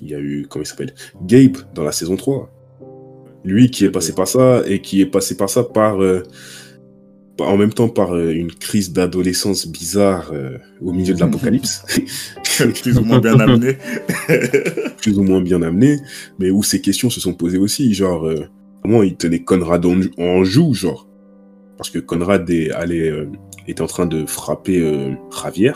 il y a eu, comment il s'appelle? Gabe dans la saison 3. Lui qui est passé par ça et qui est passé par ça par, euh, par- en même temps par euh, une crise d'adolescence bizarre euh, au milieu de l'apocalypse. Plus ou moins bien amené. plus ou moins bien amené, mais où ces questions se sont posées aussi, genre, euh, comment il tenait Conrad en, en joue, genre? Parce que Conrad est, euh, était en train de frapper Javier.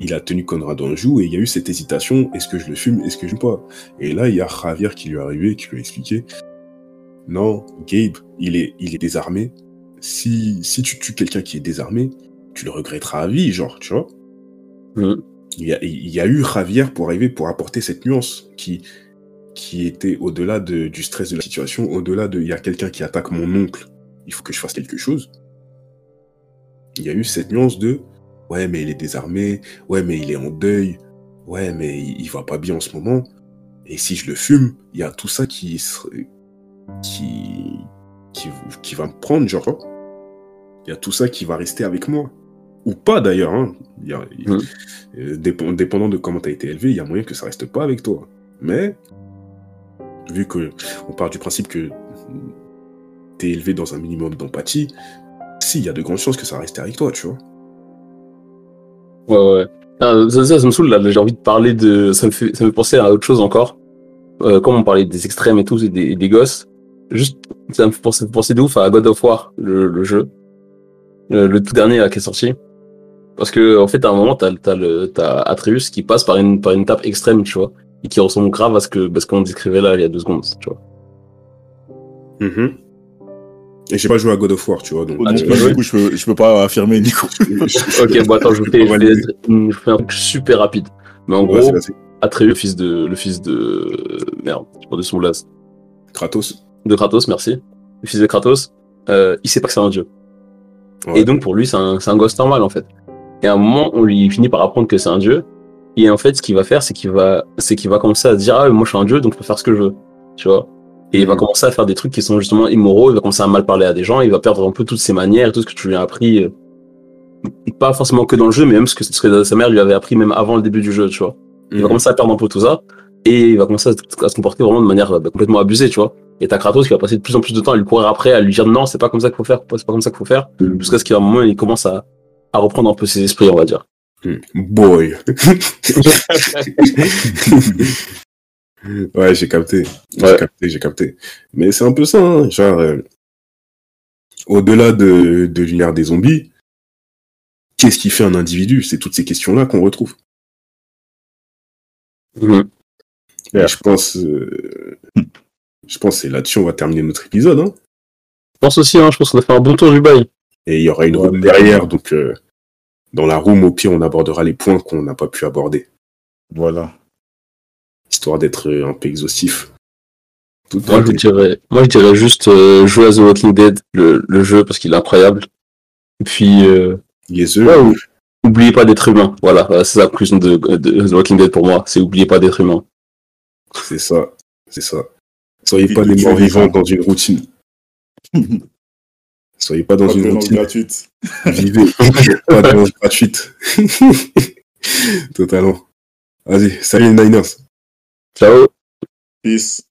Il a tenu Conrad en joue et il y a eu cette hésitation, est-ce que je le fume, est-ce que je ne pas? Et là, il y a Javier qui lui est arrivé, qui lui a expliqué, non, Gabe, il est, il est désarmé. Si, si tu tues quelqu'un qui est désarmé, tu le regretteras à vie, genre, tu vois Mhm. il y, a, il y a eu Javier pour arriver pour apporter cette nuance qui, qui était au-delà de- du stress de la situation, au-delà de il y a quelqu'un qui attaque mon oncle, il faut que je fasse quelque chose. Il y a eu cette nuance de ouais, mais il est désarmé, ouais, mais il est en deuil, ouais, mais il, il va pas bien en ce moment. Et si je le fume, il y a tout ça qui, qui, qui, qui va me prendre, genre. Il y a tout ça qui va rester avec moi. Ou pas d'ailleurs. Hein. Y a- Mhm. euh, dépend- dépendant de comment tu as été élevé, il y a moyen que ça reste pas avec toi. Mais, vu que on part du principe que tu es élevé dans un minimum d'empathie, si, il y a de grandes chances que ça reste avec toi, tu vois. Ouais, ouais. Ah, ça, ça, ça me saoule, là. J'ai envie de parler de. Ça me fait, ça me fait penser à autre chose encore. Euh, comme on parlait des extrêmes et tout, et des, et des gosses. Juste, ça me fait penser, penser de ouf à God of War, le, le jeu. Le, le tout dernier là, qui est sorti. Parce que, en fait, à un moment, t'as, t'as, le, t'as Atreus qui passe par une, par une étape extrême, tu vois. Et qui ressemble grave à ce que, à ce qu'on décrivait là il y a deux secondes, tu vois. Mhm. Et j'ai pas joué à God of War, tu vois. Donc, Ah, tu du coup, je peux, je peux pas affirmer, Nico. ok, bon, attends, je je fais- je fais un truc super rapide. Mais en gros. Atreus, le fils de, le fils de, merde, j'ai perdu son blast. Kratos. de Kratos, merci. Le fils de Kratos, euh, il sait pas que c'est un dieu. Ouais. Et donc pour lui, c'est un, un gosse normal en fait. Et à un moment, on lui finit par apprendre que c'est un dieu. Et en fait, ce qu'il va faire, c'est qu'il va, c'est qu'il va commencer à dire ah moi je suis un dieu, donc je peux faire ce que je veux, tu vois? Et il va Mhm. commencer à faire des trucs qui sont justement immoraux. Il va commencer à mal parler à des gens. Il va perdre un peu toutes ses manières, tout ce que tu lui as appris. euh, Pas forcément que dans le jeu, mais même ce que, ce que sa mère lui avait appris même avant le début du jeu, tu vois? Il va Mhm. commencer à perdre un peu tout ça et il va commencer à, à se comporter vraiment de manière bah, complètement abusée, tu vois? Et t'as Kratos qui va passer de plus en plus de temps à lui courir après, à lui dire non, c'est pas comme ça qu'il faut faire, c'est pas comme ça qu'il faut faire, jusqu'à ce qu'à un moment il commence à, à reprendre un peu ses esprits, on va dire. Mhm. Boy. ouais, j'ai capté. J'ai capté, j'ai capté. Mais c'est un peu ça, hein. genre, euh, au-delà de, de l'univers des zombies, qu'est-ce qui fait un individu? C'est toutes ces questions-là qu'on retrouve. Mhm. Et Ouais. je pense, euh, je pense que c'est là-dessus on va terminer notre épisode. Hein. Je pense aussi, hein, je pense qu'on a fait un bon tour du bail. Et il y aura une Ouais, room derrière, donc euh, dans la room, au pire, on abordera les points qu'on n'a pas pu aborder, Voilà. histoire d'être euh, un peu exhaustif. Tout Moi, je dirais, moi, je dirais juste euh, jouer à The Walking Dead, le, le jeu, parce qu'il est incroyable. Et puis, euh, Yes, ouais, ou- oubliez pas d'être humain. Voilà, voilà, c'est la conclusion de, de The Walking Dead pour moi. C'est oubliez pas d'être humain. c'est ça, c'est ça. Soyez pas de des morts vivants dans une routine. Soyez pas dans Pas une routine. gratuite. Vivez. pas de violence gratuite. Totalement. Vas-y, salut les Niners. Ciao! Peace.